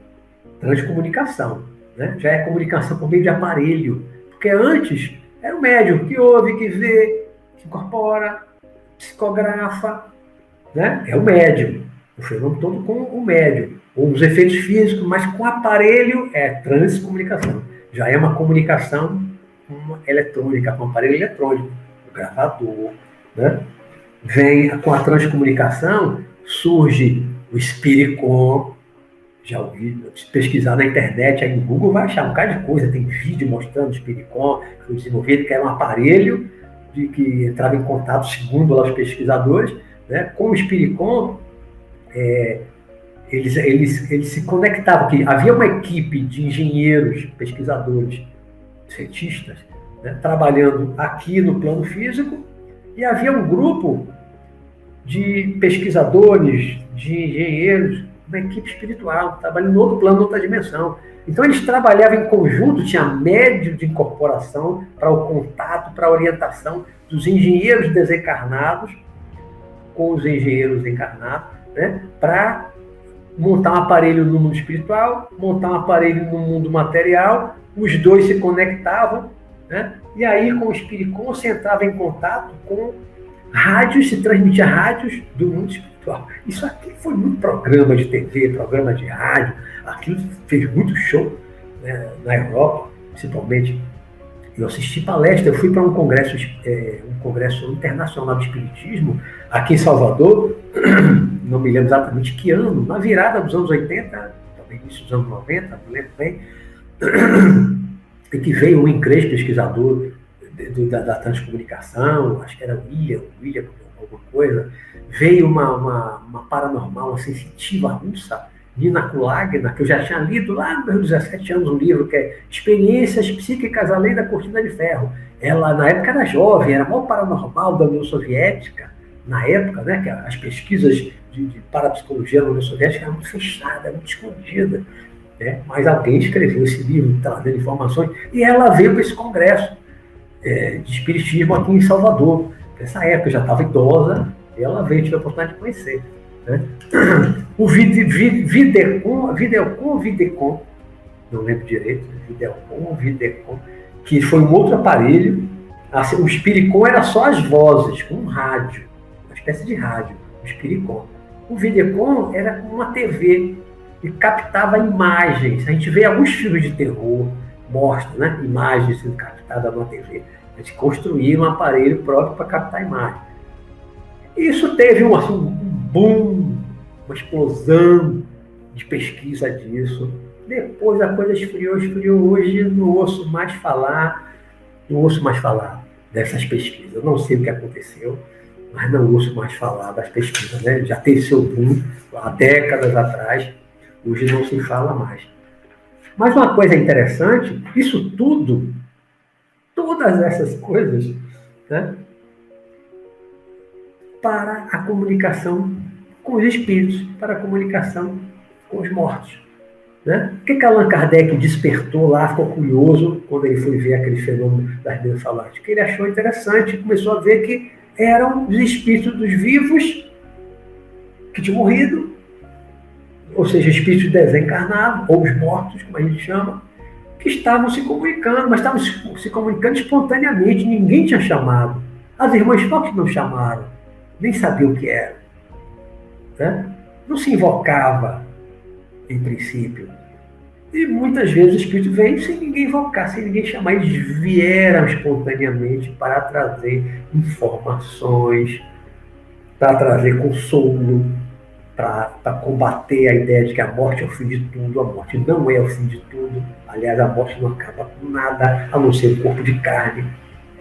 transcomunicação, né? já é comunicação por meio de aparelho. Porque antes era o médium que ouve, que vê, que incorpora, psicografa, né? É o médium. O fenômeno todo com o médium. Ou os efeitos físicos, mas com aparelho é transcomunicação. Já é uma comunicação com eletrônica, com aparelho eletrônico, o gravador, né? Vem com a transcomunicação, surge o Spiricom, já ouvi, pesquisar na internet, aí no Google vai achar um bocado de coisa, tem vídeo mostrando o Spiricom, que foi desenvolvido, que era um aparelho de que entrava em contato, segundo lá os pesquisadores, né, com o Spiricom, é, eles, eles, eles se conectavam, que havia uma equipe de engenheiros, pesquisadores, cientistas, né, trabalhando aqui no plano físico, e havia um grupo de pesquisadores, de engenheiros, uma equipe espiritual, trabalhando no outro plano, outra dimensão. Então eles trabalhavam em conjunto, tinha médio de incorporação para o contato, para a orientação dos engenheiros desencarnados com os engenheiros encarnados, né, para montar um aparelho no mundo espiritual, montar um aparelho no mundo material, os dois se conectavam, né, e aí com o Espírito se entrava em contato com rádios, se transmitia rádios do mundo espiritual. Isso aqui foi muito programa de TV, programa de rádio, aquilo fez muito show né, na Europa, principalmente. Eu assisti palestra, eu fui para um congresso, é, um congresso internacional de espiritismo aqui em Salvador, não me lembro exatamente que ano, na virada dos anos 80, talvez início dos anos 90, não lembro bem, e que veio o Incres, pesquisador do, da, da, transcomunicação, acho que era William, William alguma coisa, veio uma, uma, uma paranormal, uma sensitiva russa, Nina Kulagna, que eu já tinha lido lá nos meus 17 anos um livro que é Experiências Psíquicas Além da Cortina de Ferro. Ela, na época, era jovem, era mal paranormal da União Soviética, na época, né, que as pesquisas de, de parapsicologia na União Soviética eram muito fechadas, muito escondidas. Né? Mas alguém escreveu esse livro, trazendo informações, e ela veio para esse congresso é, de espiritismo aqui em Salvador. Nessa época já estava idosa, e ela veio, tive a oportunidade de conhecer. Né? O Videocon, Videocon, Videcon, não lembro direito, Videocon, Videcon, que foi um outro aparelho. Assim, o Spiricon era só as vozes, com um rádio, espécie de rádio, o Spiricon. O Videcon era uma TV e captava imagens. A gente vê alguns filmes de terror, mostra né, imagens sendo captadas na TV. A gente construía um aparelho próprio para captar imagem. Isso teve um, assim, um boom, uma explosão de pesquisa disso. Depois a coisa esfriou, esfriou. Hoje não ouço mais falar, não ouço mais falar dessas pesquisas. Eu não sei o que aconteceu, mas não ouço mais falar das pesquisas. Né? Já teve seu boom há décadas atrás, hoje não se fala mais. Mas uma coisa interessante, isso tudo, todas essas coisas, né, para a comunicação com os espíritos, para a comunicação com os mortos. Né? O que, que Allan Kardec despertou lá, ficou curioso quando ele foi ver aquele fenômeno das mensalões? Que ele achou interessante, começou a ver que eram os espíritos dos vivos que tinham morrido, ou seja, espíritos desencarnados, ou os mortos, como a gente chama, que estavam se comunicando, mas estavam se comunicando espontaneamente, ninguém tinha chamado. As irmãs Fox não chamaram, nem sabiam o que era. Né? Não se invocava, em princípio. E muitas vezes o Espírito vem sem ninguém invocar, sem ninguém chamar. Eles vieram espontaneamente para trazer informações, para trazer consolo, para combater a ideia de que a morte é o fim de tudo. A morte não é o fim de tudo. Aliás, a morte não acaba com nada, a não ser o corpo de carne.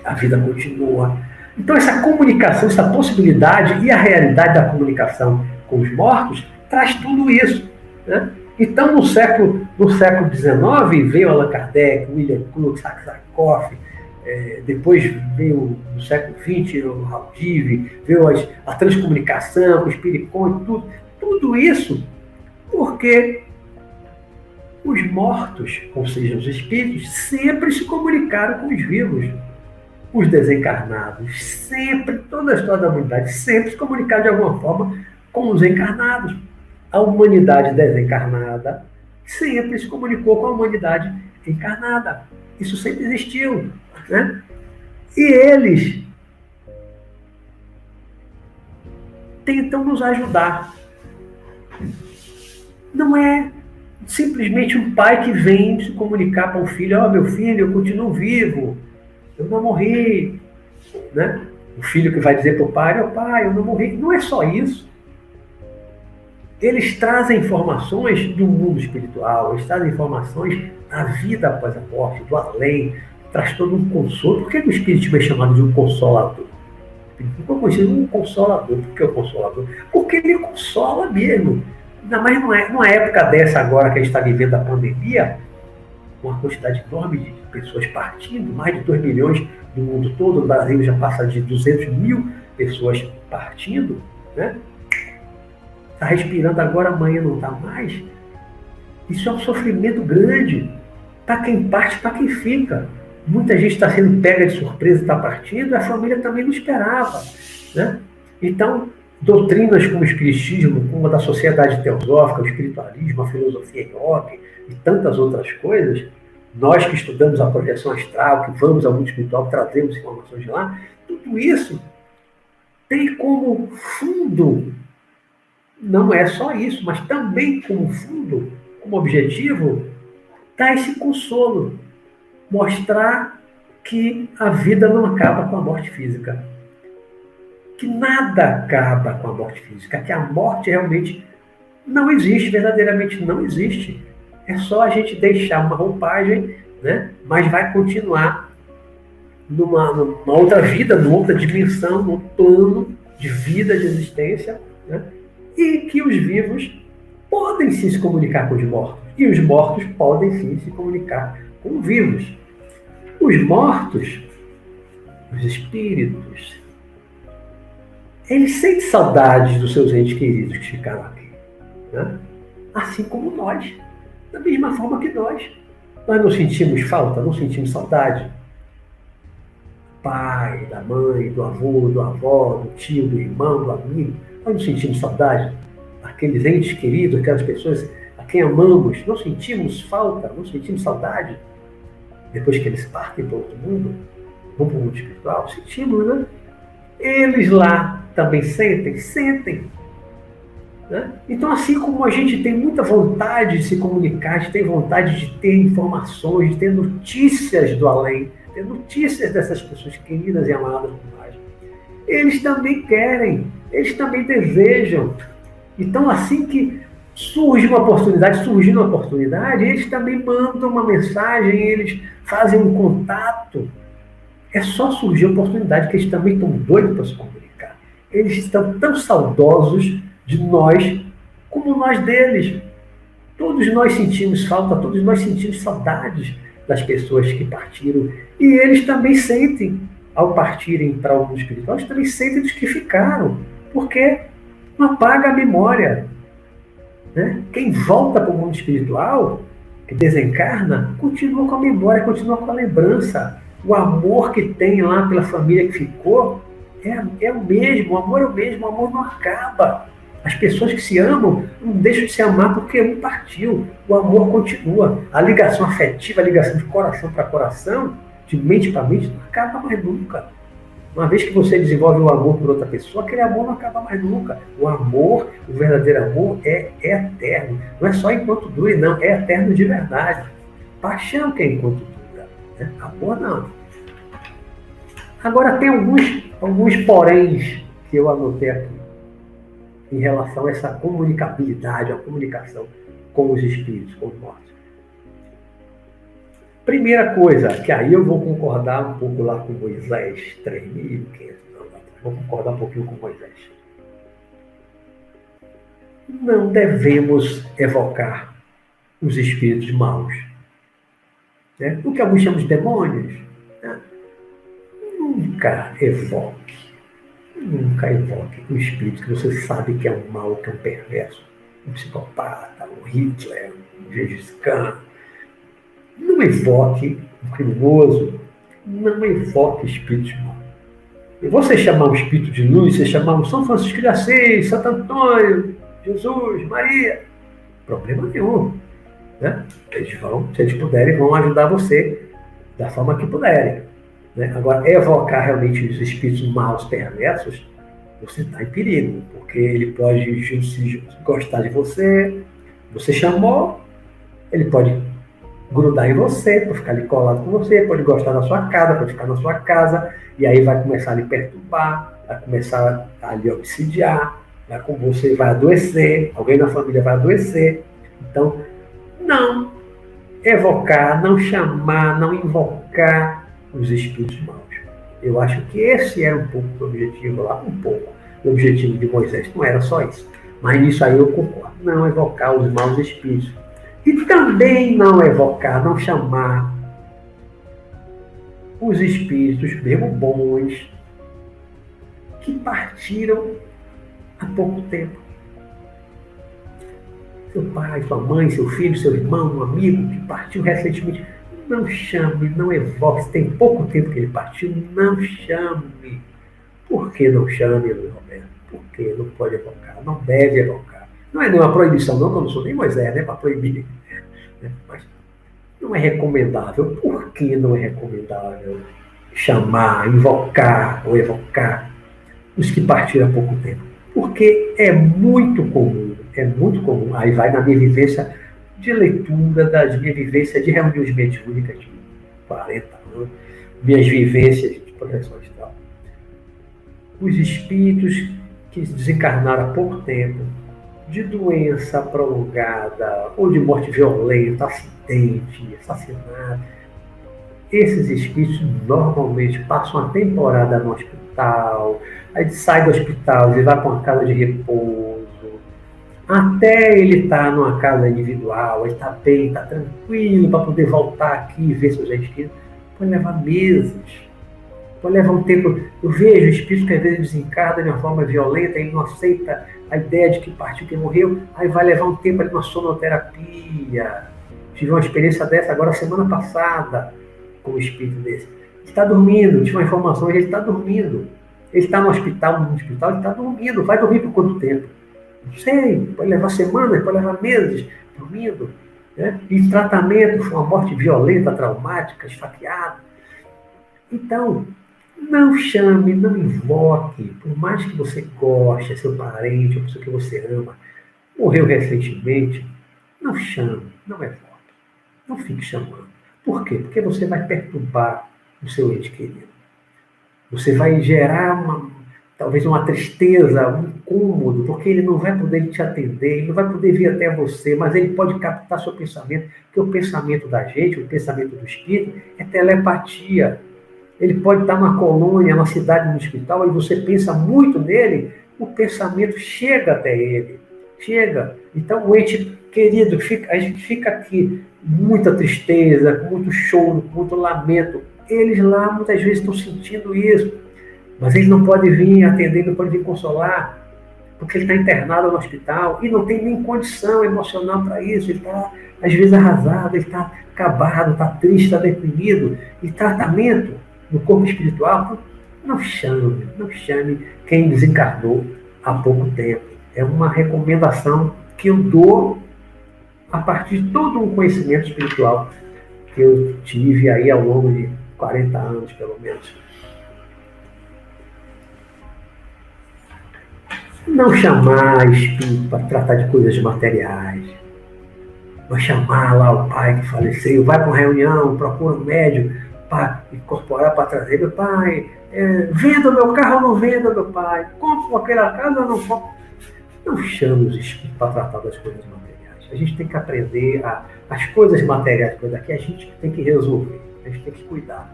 A vida continua. Então, essa comunicação, essa possibilidade e a realidade da comunicação com os mortos traz tudo isso. Né? Então, no século, no século XIX, veio Allan Kardec, William Crookes, Sakharov, é, depois veio no século XX o Haldive, veio as, a transcomunicação, o Espiricon e tudo. Tudo isso porque os mortos, ou seja, os espíritos, sempre se comunicaram com os vivos. Os desencarnados, sempre, toda a história da humanidade, sempre se comunicaram de alguma forma com os encarnados. A humanidade desencarnada sempre se comunicou com a humanidade encarnada. Isso sempre existiu. Né? E eles tentam nos ajudar. Não é simplesmente um pai que vem se comunicar com o filho: Ó, oh, meu filho, eu continuo vivo, eu não morri. Né? O filho que vai dizer para o pai, oh, pai, eu não morri. Não é só isso. Eles trazem informações do mundo espiritual, eles trazem informações da vida após a morte, do além, traz todo um consolo. Por que o Espiritismo é chamado de um consolador? Ficou conhecido um consolador. Por que o consolador? Porque ele consola mesmo. Ainda mais numa, época dessa agora que a gente está vivendo a pandemia, uma quantidade enorme de pessoas partindo, mais de 2 milhões no mundo todo, o Brasil já passa de 200 mil pessoas partindo, né? Está respirando agora, amanhã não está mais. Isso é um sofrimento grande para quem parte, para quem fica. Muita gente está sendo pega de surpresa, está partindo, a família também não esperava. Né? Então, doutrinas como o Espiritismo, como a da Sociedade Teosófica, o Espiritualismo, a filosofia yoga e tantas outras coisas, nós que estudamos a projeção astral, que vamos ao mundo espiritual, trazemos informações de lá, tudo isso tem como fundo, não é só isso, mas também como fundo, como objetivo, dar esse consolo, mostrar que a vida não acaba com a morte física. Que nada acaba com a morte física, que a morte realmente não existe, verdadeiramente não existe. É só a gente deixar uma roupagem, né? mas vai continuar numa, numa outra vida, numa outra dimensão, num plano de vida, de existência, né? E que os vivos podem sim se comunicar com os mortos, e os mortos podem sim se comunicar com os vivos. Os mortos, os espíritos, eles sentem saudades dos seus entes queridos que ficaram aqui. Né? Assim como nós. Da mesma forma que nós. Nós não sentimos falta, não sentimos saudade. Do pai, da mãe, do avô, do avó, do tio, do irmão, do amigo. Nós não sentimos saudade daqueles entes queridos, aquelas pessoas a quem amamos. Não sentimos falta, não sentimos saudade depois que eles partem para outro mundo, vão para o mundo espiritual, sentimos, né? Eles lá também sentem? Sentem. Né? Então, assim como a gente tem muita vontade de se comunicar, a gente tem vontade de ter informações, de ter notícias do além, ter notícias dessas pessoas queridas e amadas por nós, eles também querem, eles também desejam. Então, assim que surge uma oportunidade, surgindo uma oportunidade, eles também mandam uma mensagem, eles fazem um contato. É só surgir a oportunidade que eles também estão doidos para se comunicar. Eles estão tão saudosos de nós como nós deles. Todos nós sentimos falta, todos nós sentimos saudades das pessoas que partiram. E eles também sentem, ao partirem para o mundo espiritual, também sentem dos que ficaram. Porque não apaga a memória. Né? Quem volta para o mundo espiritual, que desencarna, continua com a memória, continua com a lembrança. O amor que tem lá pela família que ficou é, é o mesmo, o amor é o mesmo, o amor não acaba. As pessoas que se amam não deixam de se amar porque um partiu. O amor continua. A ligação afetiva, a ligação de coração para coração, de mente para mente, não acaba mais nunca. Uma vez que você desenvolve o amor por outra pessoa, aquele amor não acaba mais nunca. O amor, o verdadeiro amor, é, é eterno. Não é só enquanto dure, não. É eterno de verdade. Paixão que é enquanto dura. Né? Amor não. Agora tem alguns, alguns poréns que eu anotei aqui em relação a essa comunicabilidade, a comunicação com os espíritos, com os mortos. Primeira coisa, que aí eu vou concordar um pouco lá com Moisés, 3.500 anos atrás, vou concordar um pouquinho com Moisés. Não devemos evocar os espíritos maus. Né? O que alguns chamam de demônios. Né? Nunca evoque, nunca evoque um espírito que você sabe que é um mal, que é um perverso, um psicopata, um Hitler, um Gengis Khan, não evoque um criminoso, não evoque espíritos maus. E você chamar um espírito de luz, você chamar um São Francisco de Assis, Santo Antônio, Jesus, Maria, problema nenhum. Né? Eles vão, se eles puderem, vão ajudar você da forma que puderem. Né? Agora, evocar realmente os espíritos maus, perversos, você está em perigo, porque ele pode gostar de você, você chamou, ele pode grudar em você, para ficar ali colado com você, pode gostar da sua casa, pode ficar na sua casa, e aí vai começar a lhe perturbar, vai começar a lhe obsidiar, vai com você vai adoecer, alguém na família vai adoecer. Então, não evocar, não chamar, não invocar os espíritos maus. Eu acho que esse era um pouco o objetivo lá, um pouco. O objetivo de Moisés não era só isso. Mas nisso aí eu concordo. Não evocar os maus espíritos. E também não evocar, não chamar os espíritos mesmo bons que partiram há pouco tempo. Seu pai, sua mãe, seu filho, seu irmão, um amigo que partiu recentemente. Não chame, não evoque. Se tem pouco tempo que ele partiu, não chame. Por que não chame, Luiz Roberto? Por que não pode evocar? Não deve evocar. Não é nenhuma proibição, não, que eu não sou nem Moisés, né, para proibir. Né? Mas não é recomendável. Por que não é recomendável chamar, invocar ou evocar os que partiram há pouco tempo? Porque é muito comum, é muito comum. Aí vai na minha vivência de leitura, das minhas vivências de reuniões mediúnicas de 40 anos, minhas vivências de projeção astral. Os espíritos que desencarnaram há pouco tempo, de doença prolongada, ou de morte violenta, acidente, assassinato, esses espíritos normalmente passam a temporada no hospital, aí sai do hospital e vai para uma casa de repouso, até ele estar tá numa casa individual, ele está bem, está tranquilo para poder voltar aqui e ver seus entes queridos, pode levar meses, pode levar um tempo. Eu vejo espíritos que às vezes desencarnam de uma forma violenta, ele não aceita a ideia de que partiu, que morreu, aí vai levar um tempo ali na sonoterapia. Tive uma experiência dessa agora semana passada com um espírito desse. Está dormindo, tive uma informação, ele está dormindo. Ele está no hospital, no hospital, ele está dormindo. Vai dormir por quanto tempo? Não sei, pode levar semanas, pode levar meses dormindo. Né? E tratamento foi uma morte violenta, traumática, esfaqueada. Então, não chame, não invoque, por mais que você goste, é seu parente, ou pessoa que você ama, morreu recentemente, não chame, não evoque, não fique chamando. Por quê? Porque você vai perturbar o seu ente querido. Você vai gerar uma, talvez uma tristeza, um incômodo, porque ele não vai poder te atender, ele não vai poder vir até você, mas ele pode captar seu pensamento, porque o pensamento da gente, o pensamento do espírito, é telepatia. Ele pode estar numa colônia, numa cidade, num hospital, e você pensa muito nele, o pensamento chega até ele. Chega. Então, o ente querido, fica, a gente fica aqui, muita tristeza, muito choro, muito lamento. Eles lá muitas vezes estão sentindo isso mas ele não pode vir atender, não pode vir consolar, porque ele está internado no hospital e não tem nem condição emocional para isso. Ele está, às vezes, arrasado, ele está acabado, está triste, está deprimido. E tratamento no corpo espiritual, não chame, não chame quem desencarnou há pouco tempo. É uma recomendação que eu dou a partir de todo um conhecimento espiritual que eu tive aí ao longo de 40 anos, pelo menos. Não chamar espírito para tratar de coisas materiais. Não chamar lá o pai que faleceu, vai para uma reunião, procura um médico para incorporar, para trazer. Meu pai, é, venda meu carro ou não venda, meu pai? Compro aquela casa ou não compro? Não chame os espíritos para tratar das coisas materiais. A gente tem que aprender a, as coisas materiais, coisa que a gente tem que resolver, a gente tem que cuidar.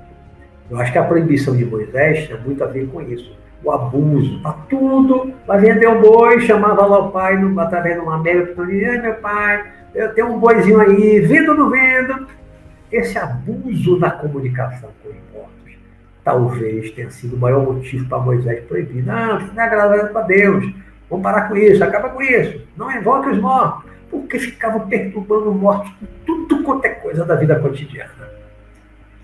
Eu acho que a proibição de Moisés tem muito a ver com isso o abuso, para tudo, vai vender um boi, chamava lá o pai através de uma ai meu pai, eu tenho um boizinho aí, vendo ou não vendo? Esse abuso da comunicação com os mortos talvez tenha sido o maior motivo para Moisés proibir. Não, isso não é agradável para Deus. Vamos parar com isso, acaba com isso. Não invoque os mortos. Porque ficavam perturbando os mortos com tudo quanto é coisa da vida cotidiana.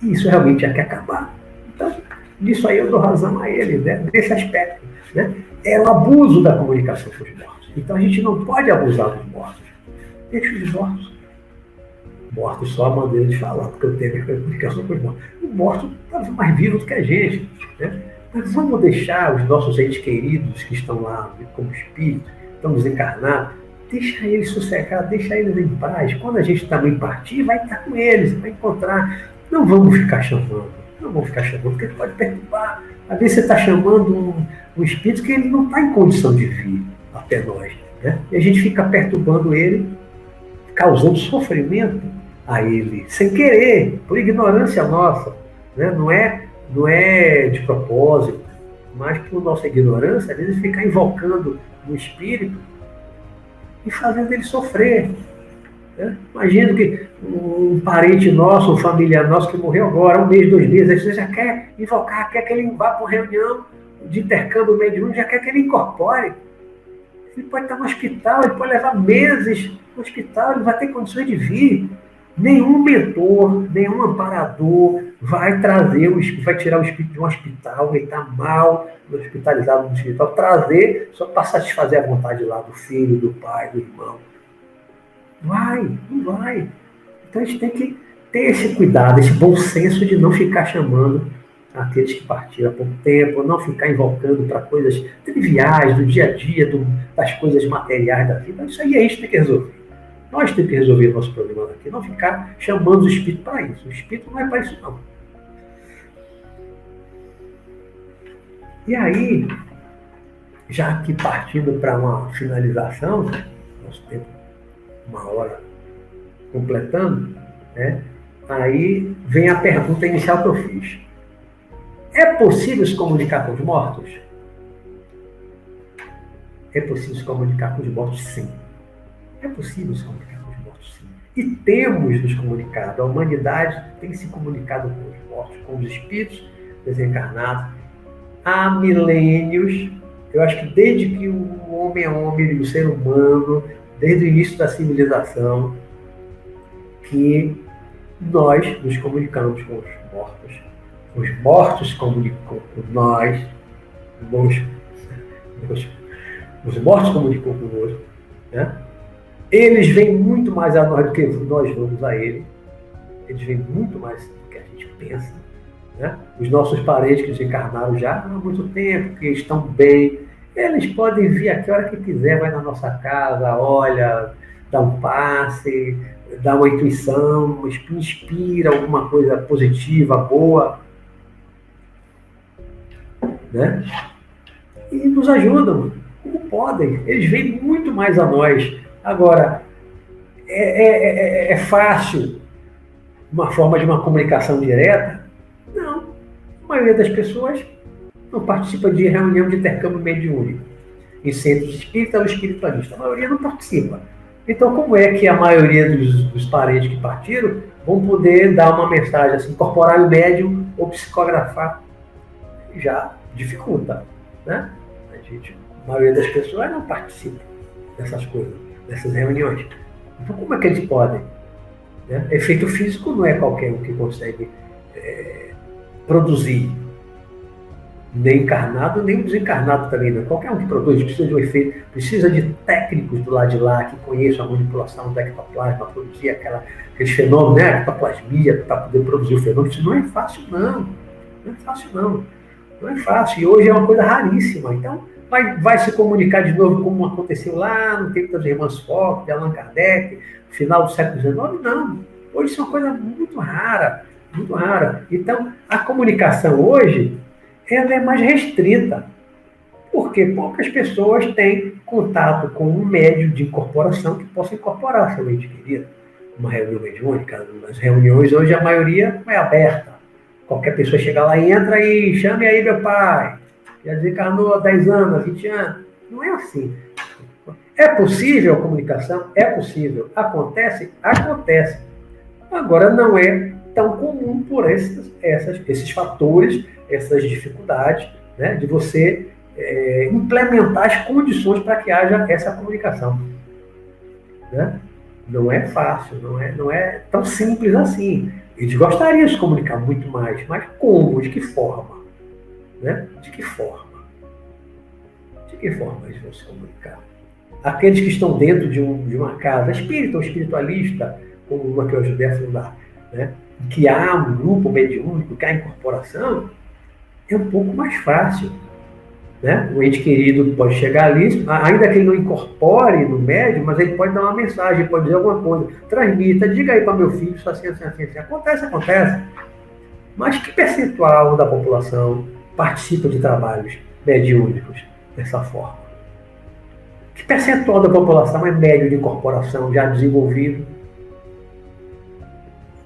E isso realmente tinha que acabar. Então, Nisso aí eu dou razão a ele, né? nesse aspecto. Né? É o abuso da comunicação com os mortos. Então a gente não pode abusar dos mortos. Deixa os mortos. Mortos só a maneira de falar, porque eu tenho a comunicação com os mortos. O morto está mais vivo do que a gente. Né? Mas vamos deixar os nossos entes queridos que estão lá como espíritos, estão desencarnados, deixa eles sossegados, deixa eles em paz. Quando a gente também partir, vai estar com eles, vai encontrar. Não vamos ficar chamando, não vamos ficar chamando, porque pode perturbar. Às vezes você está chamando um, um espírito que ele não está em condição de vir até nós. Né? E a gente fica perturbando ele, causando sofrimento a ele, sem querer, por ignorância nossa. Né? Não, é, não é de propósito, mas por nossa ignorância, às vezes fica invocando o espírito e fazendo ele sofrer. Né? Imagina que um parente nosso, um familiar nosso que morreu agora, um mês, dois meses, você já quer invocar, quer que ele vá para uma reunião de intercâmbio mediúnico, já quer que ele incorpore. Ele pode estar no hospital, ele pode levar meses no hospital, ele vai ter condições de vir. Nenhum mentor, nenhum amparador vai trazer, o, vai tirar o espírito de um hospital, ele está mal, hospitalizado no hospital, trazer só para satisfazer a vontade lá do filho, do pai, do irmão. Vai, não vai. Então a gente tem que ter esse cuidado, esse bom senso de não ficar chamando aqueles que partiram há pouco tempo, não ficar invocando para coisas triviais do dia a dia, do, das coisas materiais da vida. Isso aí a gente tem que resolver. Nós temos que resolver o nosso problema aqui, não ficar chamando o Espírito para isso. O Espírito não é para isso, não. E aí, já que partindo para uma finalização, nosso tempo, uma hora completando, né? aí vem a pergunta inicial que eu fiz. É possível se comunicar com os mortos? É possível se comunicar com os mortos, sim. É possível se comunicar com os mortos, sim. E temos nos comunicado. A humanidade tem se comunicado com os mortos, com os espíritos desencarnados há milênios. Eu acho que desde que o homem é homem, o ser humano, desde o início da civilização, que nós nos comunicamos com os mortos. Os mortos comunicam com nós, os, os, os mortos comunicam conosco. Né? Eles vêm muito mais a nós do que nós vamos a eles. Eles vêm muito mais do que a gente pensa. Né? Os nossos parentes que desencarnaram já há muito tempo, que estão bem, eles podem vir aqui a hora que quiser, vai na nossa casa, olha, dá um passe, dá uma intuição, inspira alguma coisa positiva, boa. Né? E nos ajudam, como podem. Eles vêm muito mais a nós. Agora, é, é, é, é fácil uma forma de uma comunicação direta? Não. A maioria das pessoas não participa de reunião de intercâmbio mediúnico. Em centros espíritas ou espiritualistas. A maioria não participa. Então, como é que a maioria dos, dos parentes que partiram vão poder dar uma mensagem assim, incorporar o médium ou psicografar? Já dificulta. Né? A, gente, a maioria das pessoas não participa dessas coisas, dessas reuniões. Então, como é que eles podem? Né? Efeito físico não é qualquer um que consegue é, produzir. Nem encarnado, nem desencarnado também. Não. Qualquer um que produz precisa de um efeito, precisa de técnicos do lado de lá que conheçam a manipulação do ectoplasma, produzir aquela, aqueles fenômenos, né? ectoplasmia, para poder produzir o fenômeno. Isso não é fácil, não. Não é fácil, não. Não é fácil. E hoje é uma coisa raríssima. Então, vai, vai se comunicar de novo como aconteceu lá no tempo das irmãs Fox, de Allan Kardec, final do século XIX? Não. Hoje isso é uma coisa muito rara muito rara. Então, a comunicação hoje ela é mais restrita, porque poucas pessoas têm contato com um médio de incorporação que possa incorporar seu ente querido. Uma reunião mediúnica, nas reuniões hoje a maioria é aberta. Qualquer pessoa chega lá e entra e chame aí meu pai. Já desencarnou há 10 anos, há 20 anos. Não é assim. É possível a comunicação? É possível. Acontece? Acontece. Agora não é tão comum por esses, essas, esses fatores, essas dificuldades, né, de você é, implementar as condições para que haja essa comunicação. Né? Não é fácil, não é, não é tão simples assim. Eles gostariam de se comunicar muito mais, mas como? De que forma? Né? De que forma? De que forma eles vão se comunicar? Aqueles que estão dentro de, um, de uma casa espírita ou espiritualista, como uma que eu ajudei a fundar, né? que há um grupo mediúnico, que há incorporação, é um pouco mais fácil. Né? O ente querido pode chegar ali, ainda que ele não incorpore no médium, mas ele pode dar uma mensagem, pode dizer alguma coisa. Transmita, diga aí para meu filho, isso assim, assim, assim, assim. Acontece, acontece. Mas que percentual da população participa de trabalhos mediúnicos dessa forma? Que percentual da população é médio de incorporação já desenvolvido?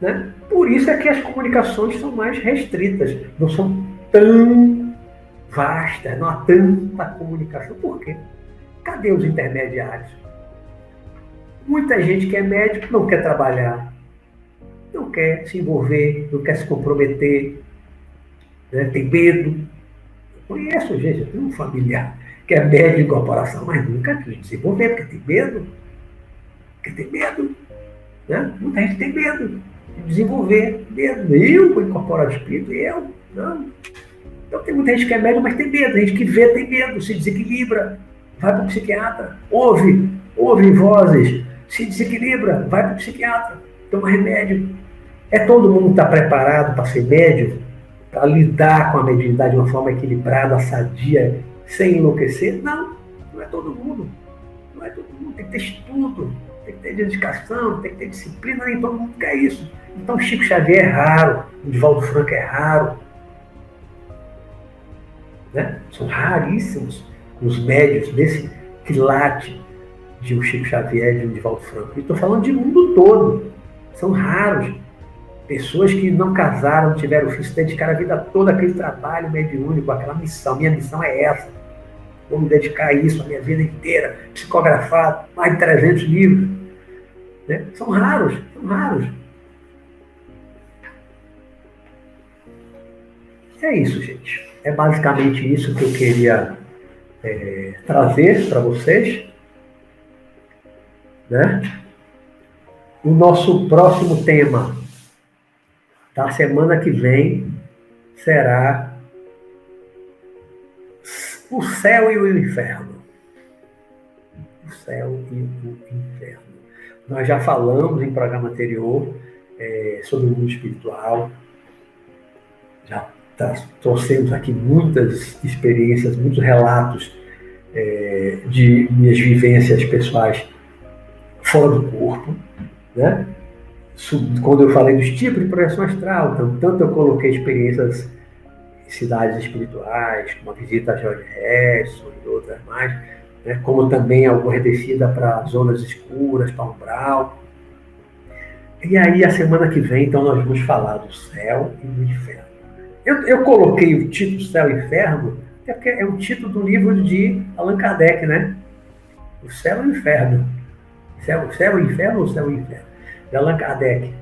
Né? Por isso é que as comunicações são mais restritas, não são tão vasta, não há tanta comunicação. Por quê? Cadê os intermediários? Muita gente que é médico não quer trabalhar, não quer se envolver, não quer se comprometer, né? tem medo. Eu conheço gente, eu tenho um familiar que é médico de corporação, mas nunca quis desenvolver, porque tem medo. Porque tem medo. Né? Muita gente tem medo de desenvolver medo. Eu vou incorporar o espírito, eu, não. Então tem muita gente que é médium, mas tem medo. A gente que vê tem medo, se desequilibra, vai para o psiquiatra. Ouve, ouve vozes, se desequilibra, vai para o psiquiatra, toma remédio. É todo mundo está preparado para ser médium, para lidar com a mediunidade de uma forma equilibrada, sadia, sem enlouquecer? Não, não é todo mundo. Não é todo mundo. Tem que ter estudo, tem que ter dedicação, tem que ter disciplina, nem todo mundo quer isso. Então Chico Xavier é raro, Divaldo Franco é raro, né? São raríssimos os médios desse quilate de um Chico Xavier, de um Divaldo Franco. Estou falando de mundo todo. São raros. Pessoas que não casaram, tiveram filhos, dedicaram a vida toda àquele trabalho mediúnico, aquela missão. Minha missão é essa. Vou me dedicar a isso a minha vida inteira, psicografar mais de 300 livros. Né? São raros, são raros. É isso, gente. É basicamente isso que eu queria é, trazer para vocês. Né? O nosso próximo tema da semana que vem será o céu e o inferno. O céu e o inferno. Nós já falamos em programa anterior é, sobre o mundo espiritual, já tá, trouxemos aqui muitas experiências, muitos relatos é, de minhas vivências pessoais fora do corpo, né? Quando eu falei dos tipos de projeção astral, então, tanto eu coloquei experiências em cidades espirituais, como a visita a George Harrison e outras mais, né? como também alguma descida para zonas escuras, para umbral. E aí, a semana que vem, então, nós vamos falar do céu e do inferno. Eu, eu coloquei o título Céu e Inferno, é porque é um título do livro de Allan Kardec, né? O Céu e o Inferno. Céu, céu e Inferno ou Céu e Inferno? De Allan Kardec.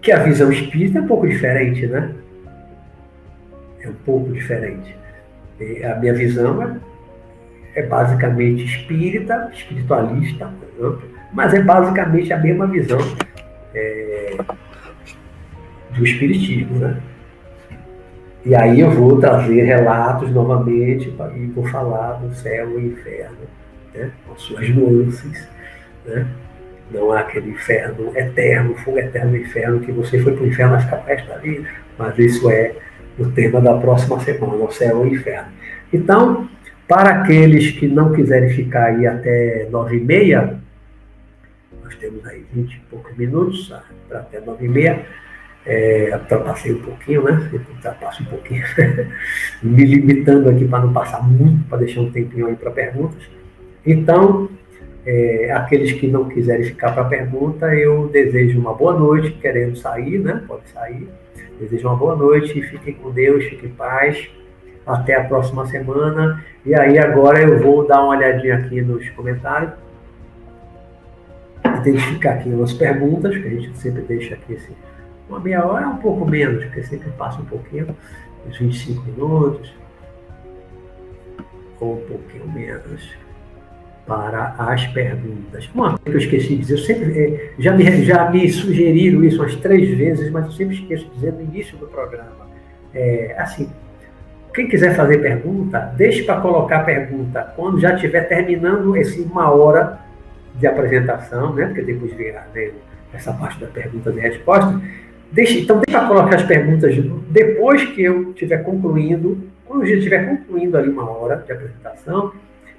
Que a visão espírita é um pouco diferente, né? É um pouco diferente. E a minha visão é, é basicamente espírita, espiritualista, mas é basicamente a mesma visão é, do espiritismo, né? E aí eu vou trazer relatos novamente e vou falar do céu e inferno, né? com suas nuances. Né? Não há aquele inferno eterno, fogo eterno inferno, que você foi para o inferno, mas fica perto dali. Mas isso é o tema da próxima semana, o céu e o inferno. Então, para aqueles que não quiserem ficar aí até nove e meia, nós temos aí vinte e poucos minutos, tá? para até nove e meia, é, ultrapassei um pouquinho, né? Ultrapasso um pouquinho, me limitando aqui para não passar muito, para deixar um tempinho aí para perguntas. Então, é, aqueles que não quiserem ficar para pergunta, eu desejo uma boa noite, querendo sair, né? Pode sair. Desejo uma boa noite, fiquem com Deus, fiquem em paz. Até a próxima semana. E aí agora eu vou dar uma olhadinha aqui nos comentários. Identificar aqui umas perguntas, que a gente sempre deixa aqui esse uma meia hora um pouco menos, porque sempre passa um pouquinho, uns 25 minutos, ou um pouquinho menos, para as perguntas. Uma coisa que eu esqueci de dizer, eu sempre, é, já, me, já me sugeriram isso umas três vezes, mas eu sempre esqueço de dizer no início do programa. É, assim, quem quiser fazer pergunta, deixe para colocar pergunta quando já estiver terminando esse uma hora de apresentação, né? Porque depois vem, vem essa parte da pergunta e resposta. Deixa, então, deixa eu colocar as perguntas depois que eu estiver concluindo quando já estiver concluindo ali uma hora de apresentação,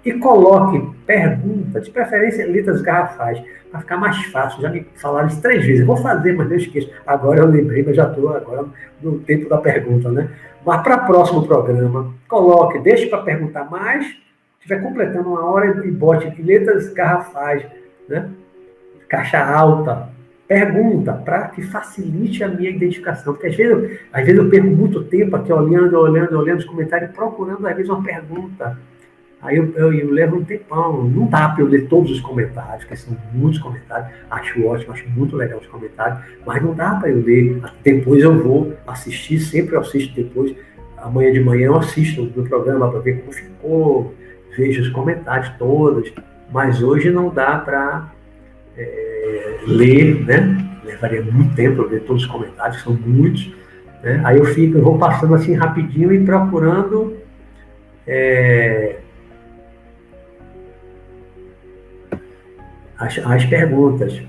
e coloque perguntas, de preferência letras garrafais, para ficar mais fácil. Já me falaram isso três vezes. Vou fazer, mas eu esqueço. Agora eu lembrei, mas já estou agora no tempo da pergunta, né? Mas para próximo programa, coloque, deixe para perguntar mais, estiver completando uma hora e bote letras garrafais, né? Caixa alta, pergunta para que facilite a minha identificação. Porque às vezes, eu, às vezes eu perco muito tempo aqui olhando, olhando, olhando os comentários, procurando às vezes uma pergunta. Aí eu, eu, eu, levo um tempão. Não dá para eu ler todos os comentários, porque são muitos comentários. Acho ótimo, acho muito legal os comentários, mas não dá para eu ler. Depois eu vou assistir, sempre eu assisto depois. Amanhã de manhã eu assisto no programa para ver como ficou, vejo os comentários todos. Mas hoje não dá para é, ler, né? Levaria muito tempo para ler todos os comentários, são muitos. Né? Aí eu fico, eu vou passando assim rapidinho e procurando. É, as, as perguntas.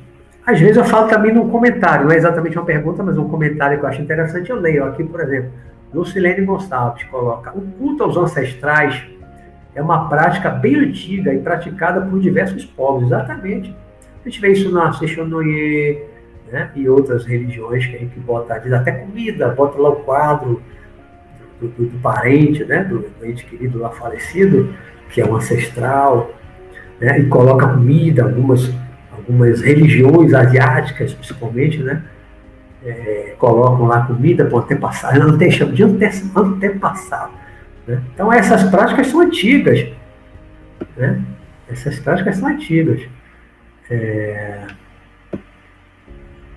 Às vezes eu falo também num comentário, não é exatamente uma pergunta, mas um comentário que eu acho interessante, eu leio aqui, por exemplo. Lucilene Gonçalves coloca: o culto aos ancestrais é uma prática bem antiga e praticada por diversos povos. Exatamente. A gente vê isso na Seixonoye, né? e outras religiões que a gente bota, diz até comida, bota lá o quadro do, do, do parente, né? do, do ente querido lá falecido, que é um ancestral né, e coloca comida, algumas, algumas religiões asiáticas, principalmente, né, é, colocam lá comida para o antepassado, ante, chama de antepassado. Né? Então, essas práticas são antigas. Né? Essas práticas são antigas. É...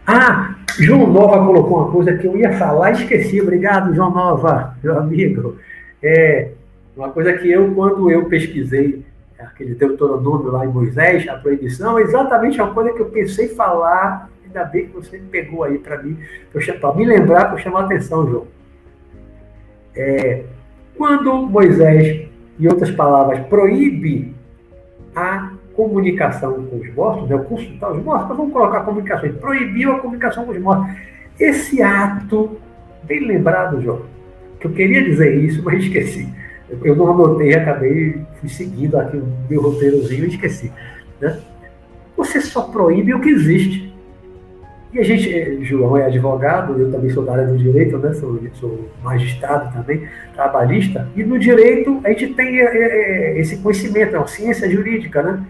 Ah, João Nova colocou uma coisa que eu ia falar e esqueci. Obrigado, João Nova, meu amigo. É uma coisa que eu, quando eu pesquisei aquele Deuteronômio lá em Moisés, a proibição, é exatamente uma coisa que eu pensei falar, ainda bem que você pegou aí para mim, para me lembrar, para chamar a atenção, João. É, quando Moisés, em outras palavras, proíbe a comunicação com os mortos, né, o consultar os mortos, vamos colocar a comunicação, ele proibiu a comunicação com os mortos. Esse ato, bem lembrado, João, que eu queria dizer isso, mas esqueci eu não anotei, acabei, fui seguindo aqui o meu roteirozinho e esqueci. Né? Você só proíbe o que existe. E a gente, eh, João é advogado, eu também sou da área do direito, né? sou, sou magistrado também, trabalhista, e no direito a gente tem é, esse conhecimento, é uma ciência jurídica, né?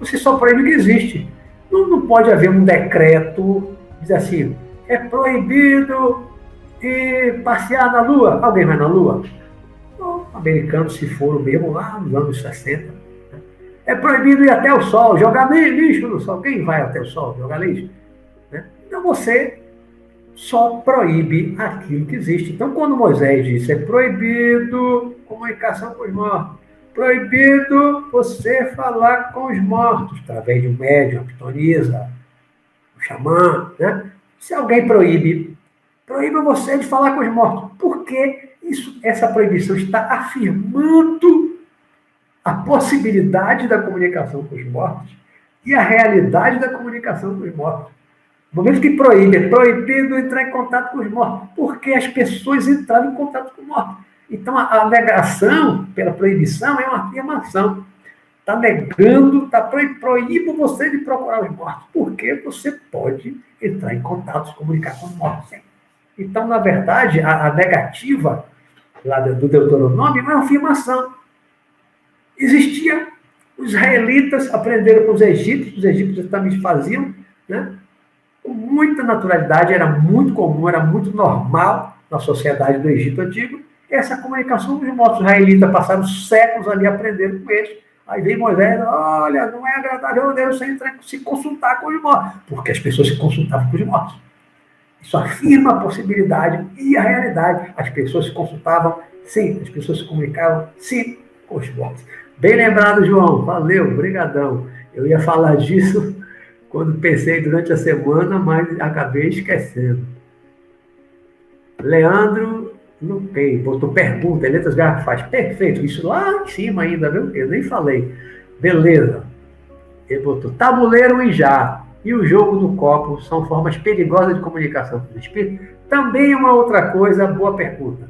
Você só proíbe o que existe. Não, não pode haver um decreto, diz assim, é proibido e passear na Lua. Alguém vai na Lua? Americanos se foram mesmo lá nos anos 60. Né? É proibido ir até o sol, jogar lixo no sol. Quem vai até o sol jogar lixo? Né? Então você só proíbe aquilo que existe. Então, quando Moisés disse é proibido comunicação com os mortos, proibido você falar com os mortos, através de um médium, pitonisa, um xamã, né? Se alguém proíbe, proíbe você de falar com os mortos. Por quê? Isso, essa proibição está afirmando a possibilidade da comunicação com os mortos e a realidade da comunicação com os mortos. No momento que proíbe, é proibido entrar em contato com os mortos, porque as pessoas entraram em contato com os mortos. Então, a, a negação pela proibição é uma afirmação. Está negando, está proibindo você de procurar os mortos, porque você pode entrar em contato, se comunicar com os mortos. Então, na verdade, a, a negativa lá do Deuteronômio, é uma afirmação. Existia, os israelitas aprenderam com os egípcios, os egípcios também faziam, né? com muita naturalidade, era muito comum, era muito normal na sociedade do Egito Antigo, essa comunicação os mortos israelitas passaram séculos ali aprendendo com eles. Aí vem Moisés, olha, não é agradável Deus você se consultar com os mortos, porque as pessoas se consultavam com os mortos. Isso afirma a possibilidade e a realidade. As pessoas se consultavam, sim, as pessoas se comunicavam, sim, com os mortos. Bem lembrado, João. Valeu, brigadão. Eu ia falar disso quando pensei durante a semana, mas acabei esquecendo. Leandro Luquei, botou pergunta, letras garrafais. Perfeito, isso lá em cima ainda, viu? Eu nem falei. Beleza. Ele botou tabuleiro e já e o jogo do copo são formas perigosas de comunicação com os espíritos? Também é uma outra coisa, boa pergunta.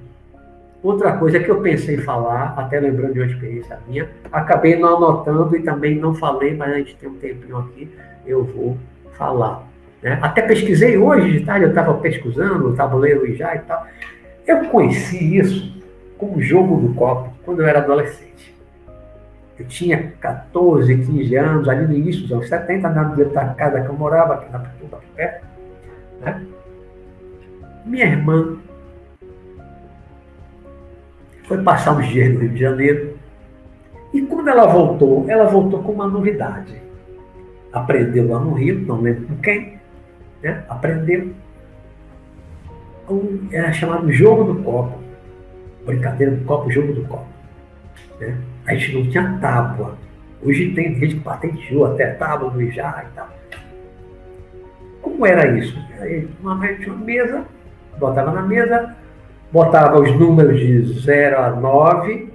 Outra coisa que eu pensei em falar, até lembrando de uma experiência minha, acabei não anotando e também não falei, mas a gente tem um tempinho aqui, eu vou falar. Né? Até pesquisei hoje de tarde, eu estava pesquisando o tabuleiro já e tal. Eu conheci isso como jogo do copo quando eu era adolescente. Eu tinha 14, 15 anos, ali no início dos anos 70, na da casa que eu morava, aqui na Pituba, perto. Né? Minha irmã foi passar uns dias no Rio de Janeiro. E quando ela voltou, ela voltou com uma novidade. Aprendeu lá no Rio, não lembro com quem, né? aprendeu. Um, era chamado Jogo do Copo. Brincadeira do copo, jogo do copo. Né? A gente não tinha tábua. Hoje tem gente que patenteou até tábua do Ijá e tal. Como era isso? Uma, tinha uma mesa, botava na mesa, botava os números de 0 a 9,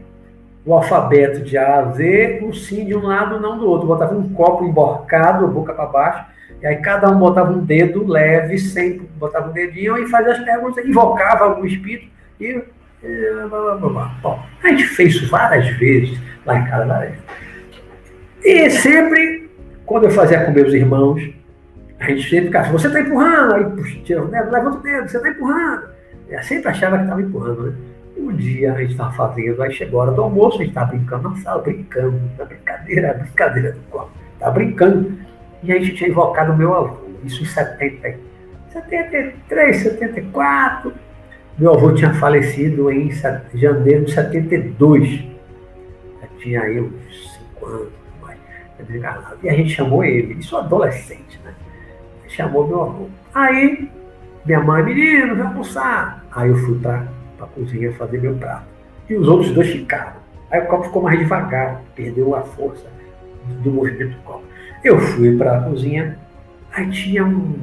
o alfabeto de A a Z, um sim de um lado, não do outro. Botava um copo emborcado, boca para baixo, e aí cada um botava um dedo leve, sempre botava um dedinho e fazia as perguntas, invocava algum espírito e. Bom, a gente fez isso várias vezes lá em casa. Várias E sempre, quando eu fazia com meus irmãos, a gente sempre ficava, você está empurrando, aí puxa, tira o dedo, levanta o dedo, você está empurrando. Eu sempre achava que estava empurrando, né? Um dia a gente estava fazendo, aí chegou a hora do almoço, a gente estava brincando na sala, brincando, na brincadeira, brincadeira do copo, estava brincando. E a gente tinha invocado o meu avô, isso em 70, 73, 74. Meu avô tinha falecido em janeiro de 72. Já tinha aí uns 5 anos, mais, e a gente chamou ele, isso adolescente, né? Chamou meu avô. Aí minha mãe, menino, vai almoçar. Aí eu fui para a cozinha fazer meu prato. E os outros dois ficaram. Aí o copo ficou mais devagar, perdeu a força do movimento do copo. Eu fui para a cozinha, aí tinha um.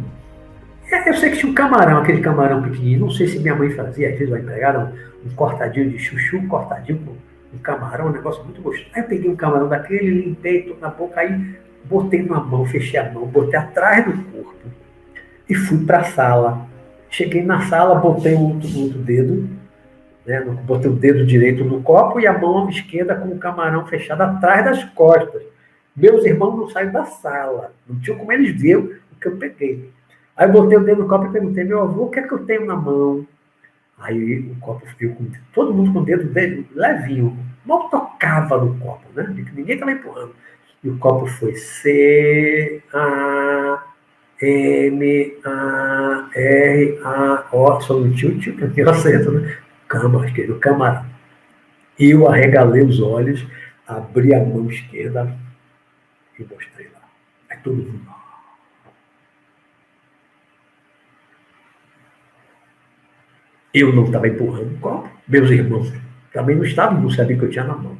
É, eu sei que tinha um camarão, aquele camarão pequenininho. Não sei se minha mãe fazia, às vezes uma empregada, um, um cortadinho de chuchu, cortadinho com um camarão, um negócio muito gostoso. Aí eu peguei um camarão daquele, limpei, tô na boca, aí botei na mão, fechei a mão, botei atrás do corpo e fui para a sala. Cheguei na sala, botei o outro, outro dedo, né, botei o dedo direito no copo e a mão esquerda com o camarão fechado atrás das costas. Meus irmãos não saem da sala, não tinham como eles ver o que eu peguei. Aí eu botei o dedo no copo e perguntei, meu avô, o que é que eu tenho na mão? Aí o copo ficou com todo mundo com o dedo levinho, mal tocava no copo, né? Ninguém estava empurrando. E o copo foi C, A, M-A-R-A-O, só no tio, tio, que eu acerto, né? Cama, esquerdo, camarão. Eu arregalei os olhos, abri a mão esquerda e mostrei lá. Aí todo mundo. Eu não estava empurrando o copo, meus irmãos também não estavam, não sabiam que eu tinha na mão.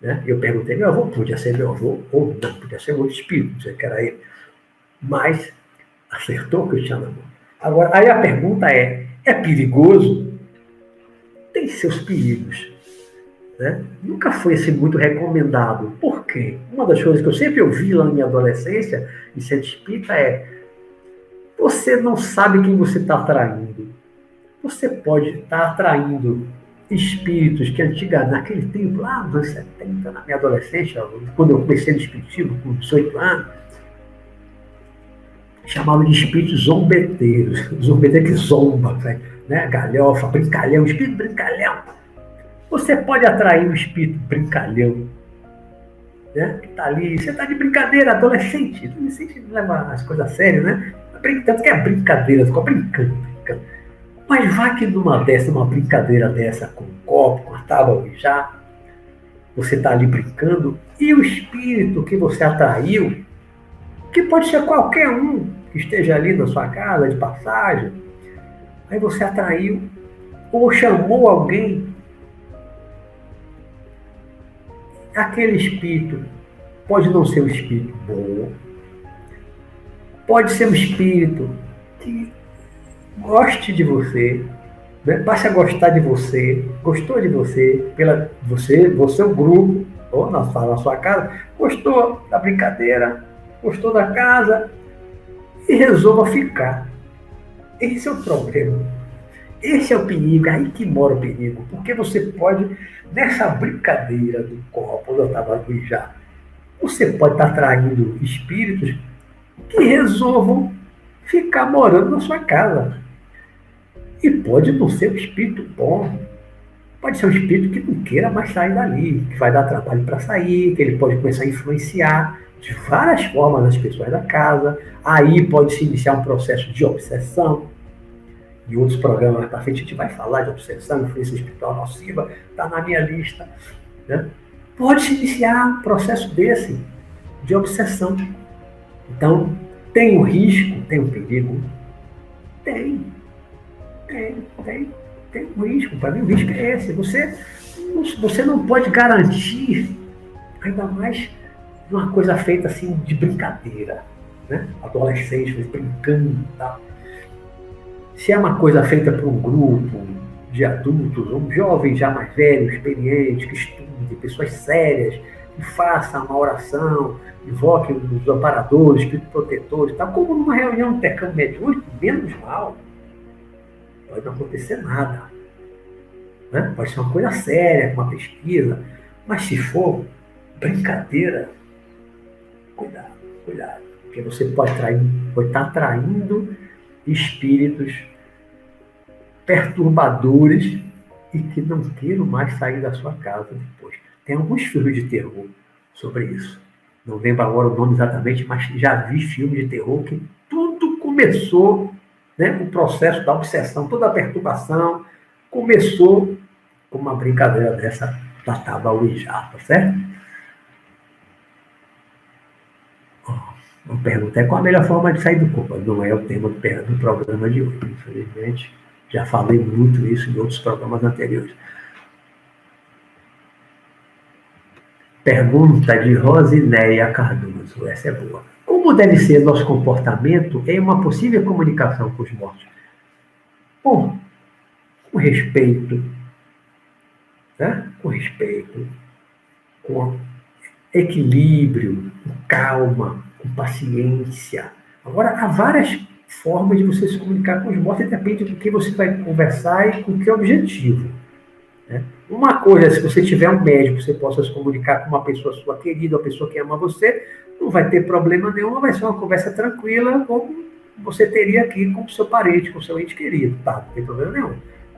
Né? Eu perguntei, meu avô, podia ser meu avô, ou não, podia ser outro espírito, não sei que era ele. Mas acertou que eu tinha na mão. Agora, aí a pergunta é: é perigoso? Tem seus perigos. Né? Nunca foi assim muito recomendado. Por quê? Uma das coisas que eu sempre ouvi lá na minha adolescência, em centro espírita, é: você não sabe quem você está atraindo. Você pode estar atraindo espíritos que antigamente, naquele tempo, lá nos anos 70, na minha adolescência, quando eu comecei no espiritismo, com 18 anos, chamavam de espíritos zombeteiros. Zombeteiro que zomba, né? galhofa, brincalhão, espírito brincalhão. Você pode atrair um espírito brincalhão, né? que está ali, você está de brincadeira, adolescente. Adolescente leva as coisas a sério, né? Tanto que é brincadeira, ficou brincando, brincando. Mas vá que numa dessa, uma brincadeira dessa, com um copo, com a tábua já, você está ali brincando, e o espírito que você atraiu, que pode ser qualquer um, que esteja ali na sua casa de passagem, aí você atraiu ou chamou alguém, aquele espírito pode não ser um espírito bom, pode ser um espírito que goste de você, né? passe a gostar de você, gostou de você, pela você, você o grupo, ou na sua, na sua casa, gostou da brincadeira, gostou da casa, e resolva ficar. Esse é o problema. Esse é o perigo, é aí que mora o perigo, porque você pode, nessa brincadeira do copo, estava já, você pode estar atraindo espíritos que resolvam ficar morando na sua casa. E pode não ser um espírito bom, pode ser um espírito que não queira mais sair dali, que vai dar trabalho para sair, que ele pode começar a influenciar de várias formas as pessoas da casa. Aí pode se iniciar um processo de obsessão. Em outros programas mais para frente a gente vai falar de obsessão, influência espiritual nociva, está na minha lista. Né? Pode se iniciar um processo desse, de obsessão. Então, tem um risco, tem um perigo? Tem. Tem, tem, um risco. Para mim, o risco é esse. Você, você não pode garantir, ainda mais uma coisa feita assim de brincadeira. Né? Adolescentes brincando e tal. Se é uma coisa feita por um grupo de adultos, um jovem já mais velho, experiente, que estude, pessoas sérias, que façam uma oração, invoque os amparadores, espíritos protetores, tal, como numa reunião de intercâmbio mediúnico, menos mal. Pode não acontecer nada. Né? Pode ser uma coisa séria, uma pesquisa, mas se for brincadeira, cuidado, cuidado. Porque você pode, trair, pode estar atraindo espíritos perturbadores e que não queiram mais sair da sua casa depois. Tem alguns filmes de terror sobre isso não lembro agora o nome exatamente, mas já vi filme de terror que tudo começou, né, o processo da obsessão, toda a perturbação começou com uma brincadeira dessa da tábua Ouija, tá certo? Uma pergunta é qual a melhor forma de sair do corpo? Não é o tema do, programa de hoje, infelizmente. Já falei muito isso em outros programas anteriores. Pergunta de Rosineia Cardoso. Essa é boa. Como deve ser nosso comportamento em uma possível comunicação com os mortos? Bom, com respeito, né? com respeito, com equilíbrio, com calma, com paciência. Agora, há várias formas de você se comunicar com os mortos, depende do que você vai conversar e com que objetivo. Né? Uma coisa, se você tiver um médico, você possa se comunicar com uma pessoa sua querida, uma pessoa que ama você, não vai ter problema nenhum, vai ser uma conversa tranquila, como você teria aqui com o seu parente, com o seu ente querido, tá? Não tem problema nenhum.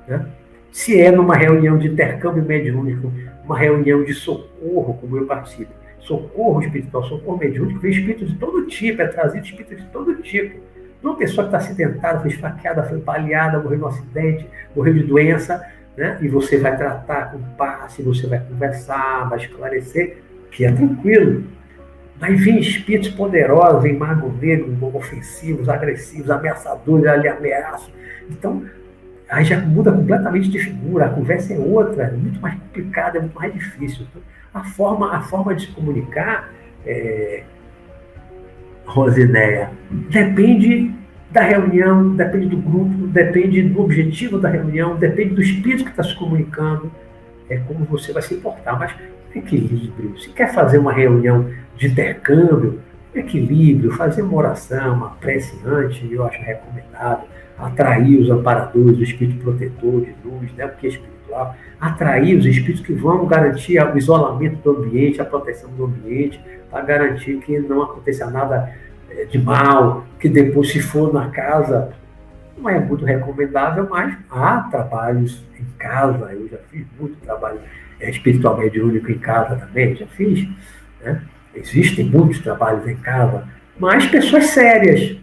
Né? Se é numa reunião de intercâmbio mediúnico, uma reunião de socorro, como eu participo, socorro espiritual, socorro mediúnico, vem espírito de todo tipo, é trazido espírito de todo tipo. Uma pessoa que está acidentada, foi esfaqueada, foi baleada, morreu no acidente, morreu de doença, né? e você vai tratar com passe, você vai conversar, vai esclarecer, que é tranquilo. Mas vem espíritos poderosos, vem mago negro, ofensivos, agressivos, ameaçadores, ali ameaçam. Então, aí já muda completamente de figura, a conversa é outra, é muito mais complicada, é muito mais difícil. Então, a, forma, a forma de se comunicar, é, Rosineia, depende da reunião, depende do grupo, depende do objetivo da reunião, depende do espírito que está se comunicando, é como você vai se portar, mas equilíbrio. Se quer fazer uma reunião de intercâmbio, equilíbrio, fazer uma oração, uma prece antes, eu acho recomendável, atrair os amparadores, o espírito protetor de luz, né, porque é espiritual, atrair os espíritos que vão garantir o isolamento do ambiente, a proteção do ambiente, para garantir que não aconteça nada é, de mal, que depois, se for na casa, não é muito recomendável, mas há trabalhos em casa, eu já fiz muito trabalho é, espiritual mediúnico em casa também, já fiz. Né? Existem muitos trabalhos em casa, mas pessoas sérias,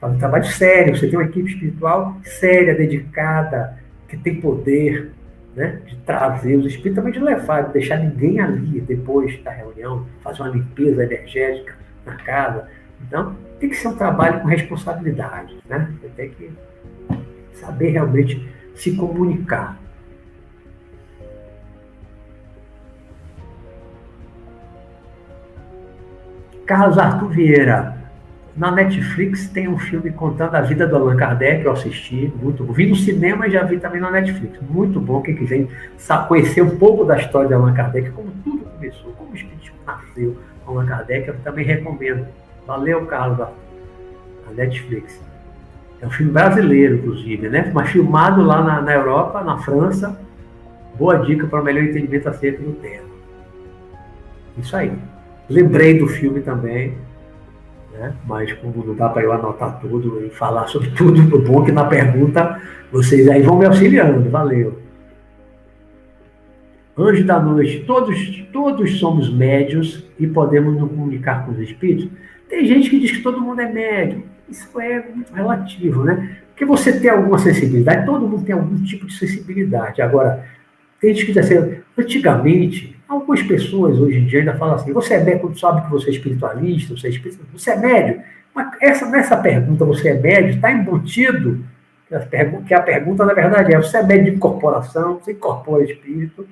fazem trabalho sério, você tem uma equipe espiritual séria, dedicada, que tem poder né, de trazer os espíritos, também de levar, de deixar ninguém ali depois da reunião, fazer uma limpeza energética na casa, então, tem que ser um trabalho com responsabilidade, né? Você tem que saber realmente se comunicar. Carlos Arthur Vieira. Na Netflix tem um filme contando a vida do Allan Kardec, eu assisti, muito bom. Vi no cinema e já vi também na Netflix. Muito bom, quem quiser conhecer um pouco da história de Allan Kardec, como tudo começou, como o Espiritismo nasceu Allan Kardec, eu também recomendo. Valeu, Carlos, a Netflix. É um filme brasileiro, inclusive, né? Mas filmado lá na, na Europa, na França. Boa dica para melhor entendimento acerca do tema. Isso aí. Lembrei do filme também, né? mas como não dá para eu anotar tudo e falar sobre tudo, o bom que na pergunta vocês aí vão me auxiliando. Valeu. Anjo da noite, todos, todos somos médios e podemos nos comunicar com os espíritos. Tem gente que diz que todo mundo é médio. Isso é muito relativo, né? Porque você tem alguma sensibilidade, todo mundo tem algum tipo de sensibilidade. Agora, tem gente que diz assim, antigamente, algumas pessoas hoje em dia ainda falam assim, você é quando sabe que você é espiritualista, você é espiritualista, você é médio. Mas essa, nessa pergunta, você é médio, está embutido que a pergunta, na verdade, é: você é médio de incorporação, você incorpora espírito,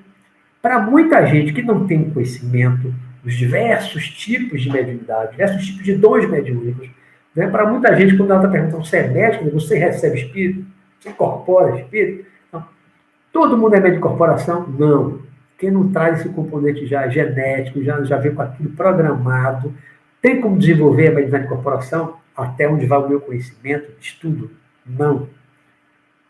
para muita gente que não tem conhecimento dos diversos tipos de mediunidade, diversos tipos de dons mediúnicos, né? para muita gente, quando ela está perguntando você é médico, você recebe espírito, você incorpora espírito. Não. Todo mundo é médio de incorporação? Não. Quem não traz esse componente já genético, já, já vem com aquilo programado, tem como desenvolver a mediunidade de incorporação? Até onde vai o meu conhecimento estudo? Não.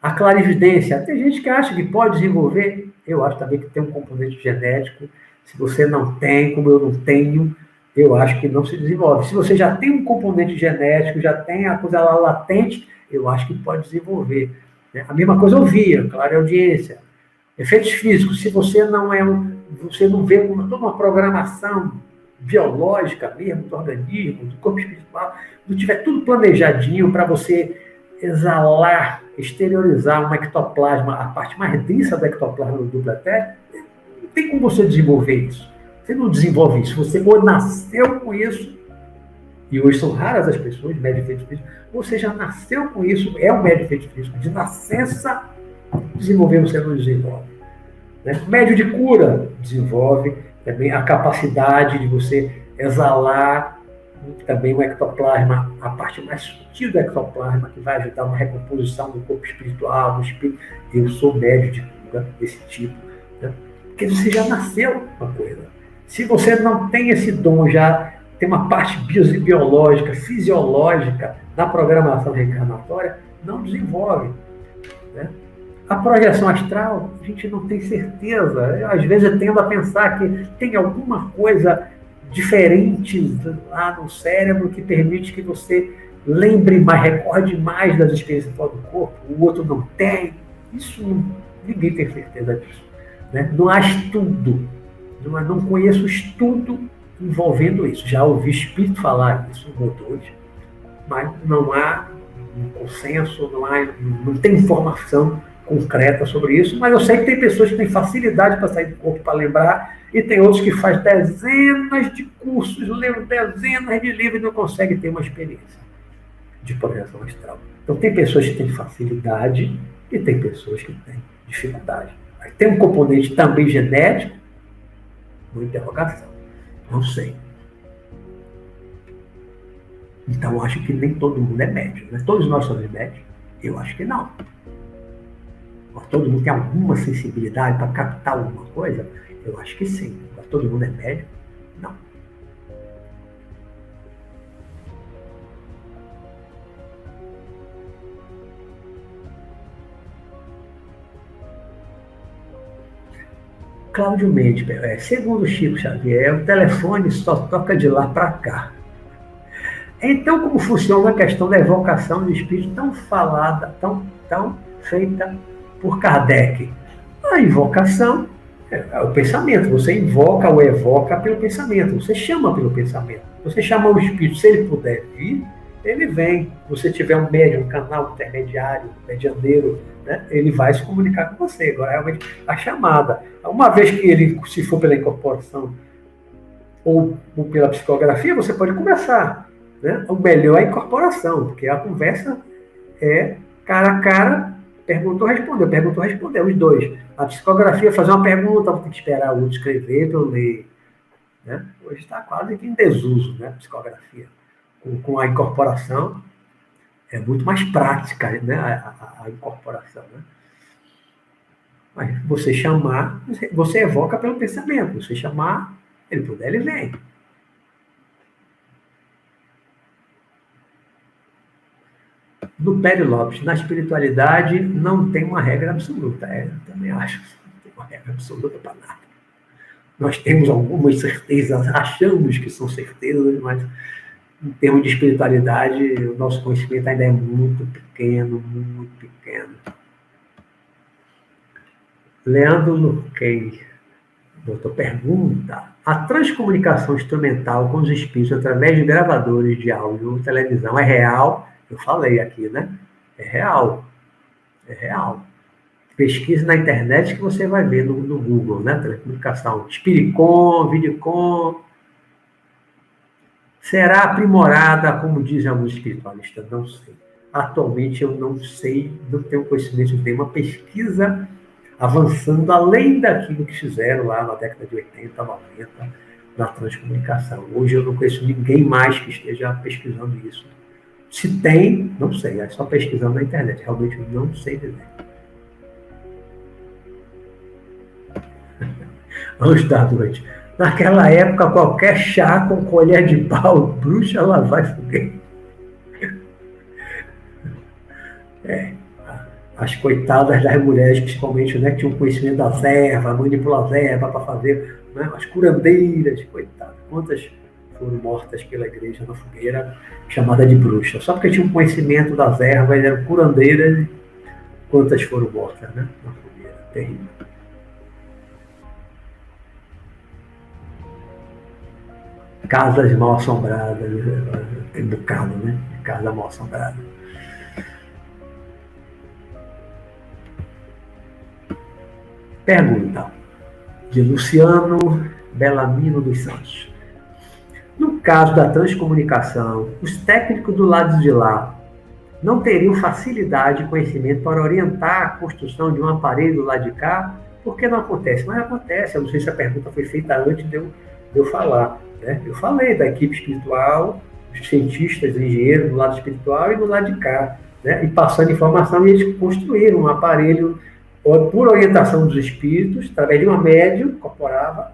A clarividência, tem gente que acha que pode desenvolver, eu acho também que tem um componente genético. Se você não tem, como eu não tenho, eu acho que não se desenvolve. Se você já tem um componente genético, já tem a coisa lá latente, eu acho que pode desenvolver. A mesma coisa eu via, claro, audiência. Efeitos físicos, se você não é um, você não vê uma, toda uma programação biológica mesmo do organismo, do corpo espiritual, não tiver tudo planejadinho para você exalar, exteriorizar um ectoplasma, a parte mais densa do ectoplasma do duplo etéreo, não tem como você desenvolver isso. Você não desenvolve isso. Você ou nasceu com isso, e hoje são raras as pessoas, médio efeito físico, você já nasceu com isso, é um médio efeito físico, de nascença, desenvolver você não desenvolve. Né? Médio de cura, desenvolve também a capacidade de você exalar também o ectoplasma, a parte mais sutil do ectoplasma, que vai ajudar uma recomposição do corpo espiritual, do espírito. Eu sou médio de cura desse tipo. Né? Porque você já nasceu com a coisa. Se você não tem esse dom, já tem uma parte biológica, fisiológica da programação reencarnatória, não desenvolve. Né? A projeção astral, a gente não tem certeza. Às vezes eu tendo a pensar que tem alguma coisa diferentes lá no cérebro que permite que você lembre mais, recorde mais das experiências fora do corpo, o outro não tem. Isso ninguém tem certeza disso. Né? Não há estudo, não, não conheço estudo envolvendo isso. Já ouvi espírito falar isso um ou mas não há um consenso, não, há, não tem informação concreta sobre isso, mas eu sei que tem pessoas que têm facilidade para sair do corpo para lembrar e tem outros que faz dezenas de cursos, leram dezenas de livros e não conseguem ter uma experiência de projeção astral. Então, tem pessoas que têm facilidade e tem pessoas que têm dificuldade. Aí tem um componente também genético, uma interrogação. Não sei. Então, acho que nem todo mundo é médico. Né? Todos nós somos médicos? Eu acho que não. Todo mundo tem alguma sensibilidade para captar alguma coisa? Eu acho que sim. Todo mundo é médico? Não. Cláudio Mendes, é, segundo Chico Xavier, o telefone só toca de lá para cá. Então, como funciona a questão da evocação do espírito tão falada, tão, tão feita por Kardec? A invocação é o pensamento. Você invoca ou evoca pelo pensamento. Você chama pelo pensamento. Você chama o espírito. Se ele puder vir, ele vem. Se você tiver um médium, um canal intermediário, medianeiro, né, ele vai se comunicar com você. Agora, realmente, a chamada. Uma vez que ele, se for pela incorporação ou, pela psicografia, você pode conversar. Né? O melhor é a incorporação, porque a conversa é cara a cara Perguntou, respondeu. Perguntou, respondeu. Os dois. A psicografia, fazer uma pergunta, ter que esperar o outro escrever para eu ler. Né? Hoje está quase que em desuso, né? Psicografia. Com, com a incorporação, é muito mais prática né? a, a, a incorporação. Né? Mas você chamar, você evoca pelo pensamento. Você chamar, ele puder, ele vem. No Pérez Lopes, na espiritualidade não tem uma regra absoluta. É, também acho que não tem uma regra absoluta para nada. Nós temos algumas certezas, achamos que são certezas, mas em termos de espiritualidade, o nosso conhecimento ainda é muito pequeno, muito pequeno. Leandro Luquem, doutor, pergunta: a transcomunicação instrumental com os espíritos através de gravadores de áudio ou televisão é real? Eu falei aqui, né? É real. É real. Pesquise na internet que você vai ver no, no Google, né? Telecomunicação. Spiricom, Vidicom. Será aprimorada, como dizem alguns espiritualistas? Não sei. Atualmente eu não sei, não tenho conhecimento, tem uma pesquisa avançando além daquilo que fizeram lá na década de 80, 90, na transcomunicação. Hoje eu não conheço ninguém mais que esteja pesquisando isso. Se tem, não sei, é só pesquisando na internet, realmente não sei dizer. Anjos da noite. Naquela época, qualquer chá com colher de pau, bruxa, lá vai fogueira. É, as coitadas das mulheres, principalmente, né, que tinham conhecimento da erva, manipular a erva para fazer, né, as curandeiras, coitadas, quantas foram mortas pela igreja na fogueira, chamada de bruxa. Só porque tinham conhecimento das ervas, eram curandeiras, quantas foram mortas né, na fogueira. Terrível. Casas mal assombradas, tem bocado, né? Casa mal assombrada. Pergunta de Luciano Belamino dos Santos. No caso da transcomunicação, os técnicos do lado de lá não teriam facilidade e conhecimento para orientar a construção de um aparelho do lado de cá? Por que não acontece? Mas acontece. Eu não sei se a pergunta foi feita antes de eu, de eu falar. Né? Eu falei da equipe espiritual, dos cientistas, engenheiros do lado espiritual e do lado de cá. Né? E passando informação, eles construíram um aparelho por orientação dos espíritos, através de uma médium, incorporava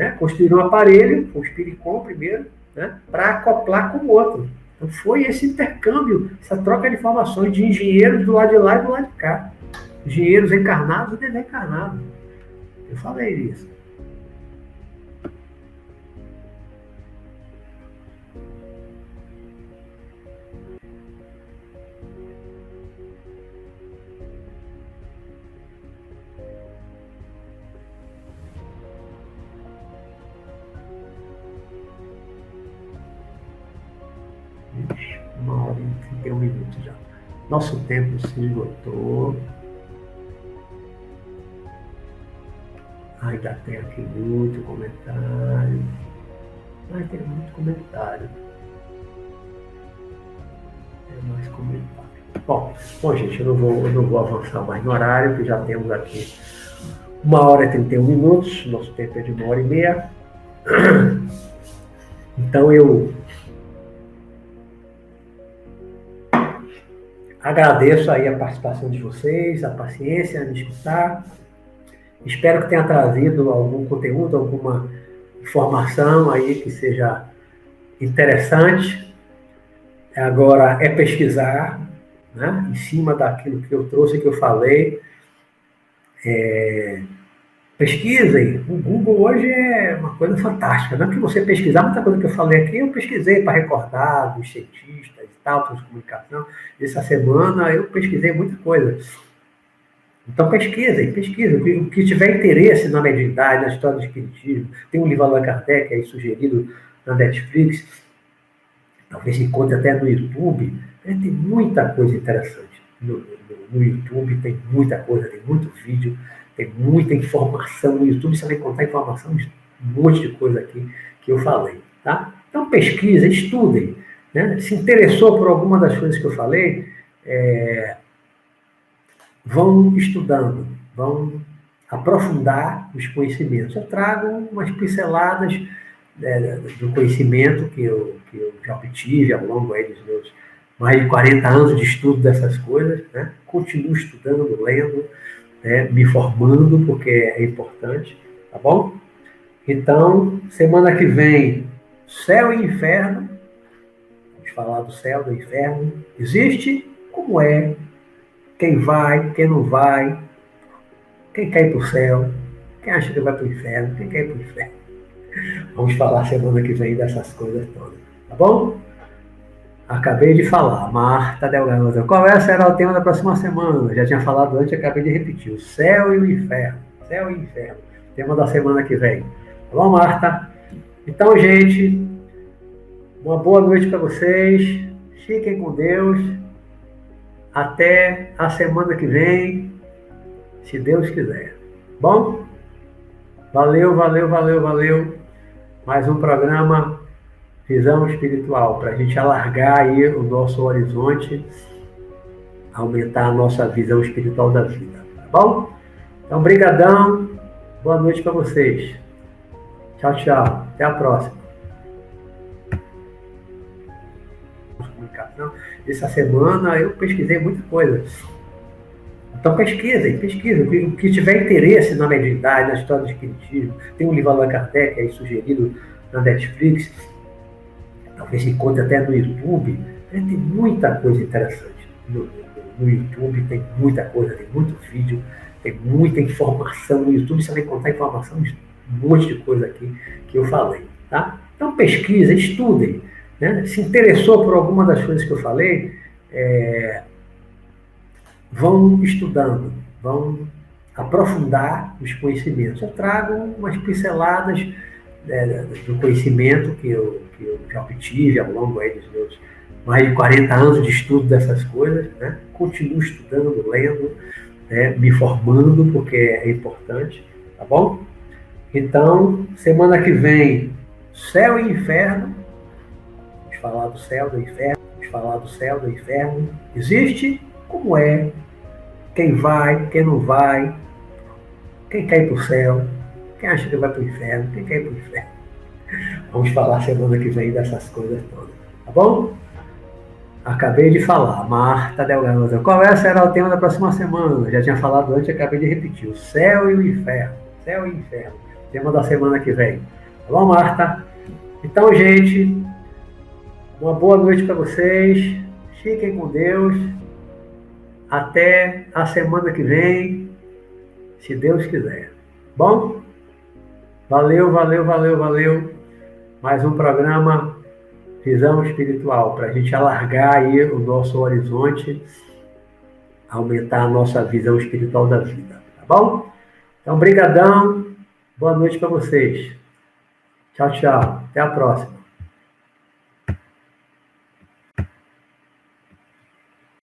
né? construir um aparelho, o Spiricom primeiro, né? para acoplar com o outro. Então foi esse intercâmbio, essa troca de informações de engenheiros do lado de lá e do lado de cá. Engenheiros encarnados e desencarnados. Eu falei isso. Nosso tempo se esgotou. Ainda tem aqui muito comentário. Ai, tem muito comentário. Tem mais comentário. Bom, bom gente, eu não, vou, eu não vou avançar mais no horário, que já temos aqui uma hora e 31 minutos. Nosso tempo é de uma hora e meia. Então eu Agradeço aí a participação de vocês, a paciência, a me escutar. Espero que tenha trazido algum conteúdo, alguma informação aí que seja interessante. Agora é pesquisar, né, em cima daquilo que eu trouxe, que eu falei. É, pesquisem. O Google hoje é uma coisa fantástica. Não é que você pesquisar, muita coisa que eu falei aqui, eu pesquisei para recordar dos cientistas e tal, de comunicação. Essa semana eu pesquisei muita coisa. Então pesquisem, pesquisem. O que tiver interesse na mediunidade, na história do espiritismo, tem um livro Allan Kardec aí sugerido na Netflix, talvez encontre até no YouTube. Né? Tem muita coisa interessante no, no, no YouTube, tem muita coisa, tem muito vídeo tem muita informação no YouTube, você vai encontrar informação de um monte de coisa aqui que eu falei, tá? Então pesquisa, estudem. Né? Se interessou por alguma das coisas que eu falei, é, vão estudando, vão aprofundar os conhecimentos. Eu trago umas pinceladas é, do conhecimento que eu, que eu já obtive ao longo aí dos meus mais de 40 anos de estudo dessas coisas. Né? Continuo estudando, lendo, né, me formando, porque é importante, tá bom? Então, semana que vem, céu e inferno. Vamos falar do céu, do inferno. Existe como é, quem vai, quem não vai, quem quer ir para o céu, quem acha que vai para o inferno, quem quer ir para o inferno. Vamos falar semana que vem dessas coisas todas, tá bom? Acabei de falar, Marta Delgado. Qual é, será o tema da próxima semana? Já tinha falado antes, acabei de repetir. O céu e o inferno. Céu e inferno. Tema da semana que vem. Tá bom, Marta? Então, gente, uma boa noite para vocês. Fiquem com Deus. Até a semana que vem, se Deus quiser. Bom? Valeu, valeu, valeu, valeu. Mais um programa visão espiritual, para a gente alargar aí o nosso horizonte, aumentar a nossa visão espiritual da vida, tá bom? Então, brigadão, boa noite para vocês. Tchau, tchau. Até a próxima. Essa semana eu pesquisei muita coisa. Então pesquisem, pesquisem. O que tiver interesse na mediunidade, na história do espiritismo, tem um livro da Kardec aí sugerido na Netflix, talvez encontre até no YouTube, né? tem muita coisa interessante. No, no, YouTube tem muita coisa, tem muito vídeo, tem muita informação. No YouTube você vai encontrar informação, um monte de coisa aqui que eu falei. Tá? Então pesquisa, estudem. Né? Se interessou por alguma das coisas que eu falei, é, vão estudando, vão aprofundar os conhecimentos. Eu trago umas pinceladas é, do conhecimento que eu, que eu já obtive ao longo aí dos meus mais de 40 anos de estudo dessas coisas, né? continuo estudando, lendo, né? me formando, porque é importante, tá bom? Então, semana que vem, céu e inferno, vamos falar do céu, do inferno, vamos falar do céu, do inferno, existe? Como é? Quem vai, quem não vai, quem quer ir para o céu, quem acha que vai para o inferno? Quem quer ir para o inferno? Vamos falar semana que vem dessas coisas todas. Tá bom? Acabei de falar, Marta Delgado. Qual será o tema da próxima semana? Já tinha falado antes, acabei de repetir. O céu e o inferno. Céu e inferno. Tema da semana que vem. Tá bom, Marta? Então, gente, uma boa noite para vocês. Fiquem com Deus. Até a semana que vem, se Deus quiser. Bom? Valeu, valeu, valeu, valeu. Mais um programa Visão Espiritual, para a gente alargar aí o nosso horizonte, aumentar a nossa visão espiritual da vida, tá bom? Então, brigadão, boa noite para vocês. Tchau, tchau. Até a próxima.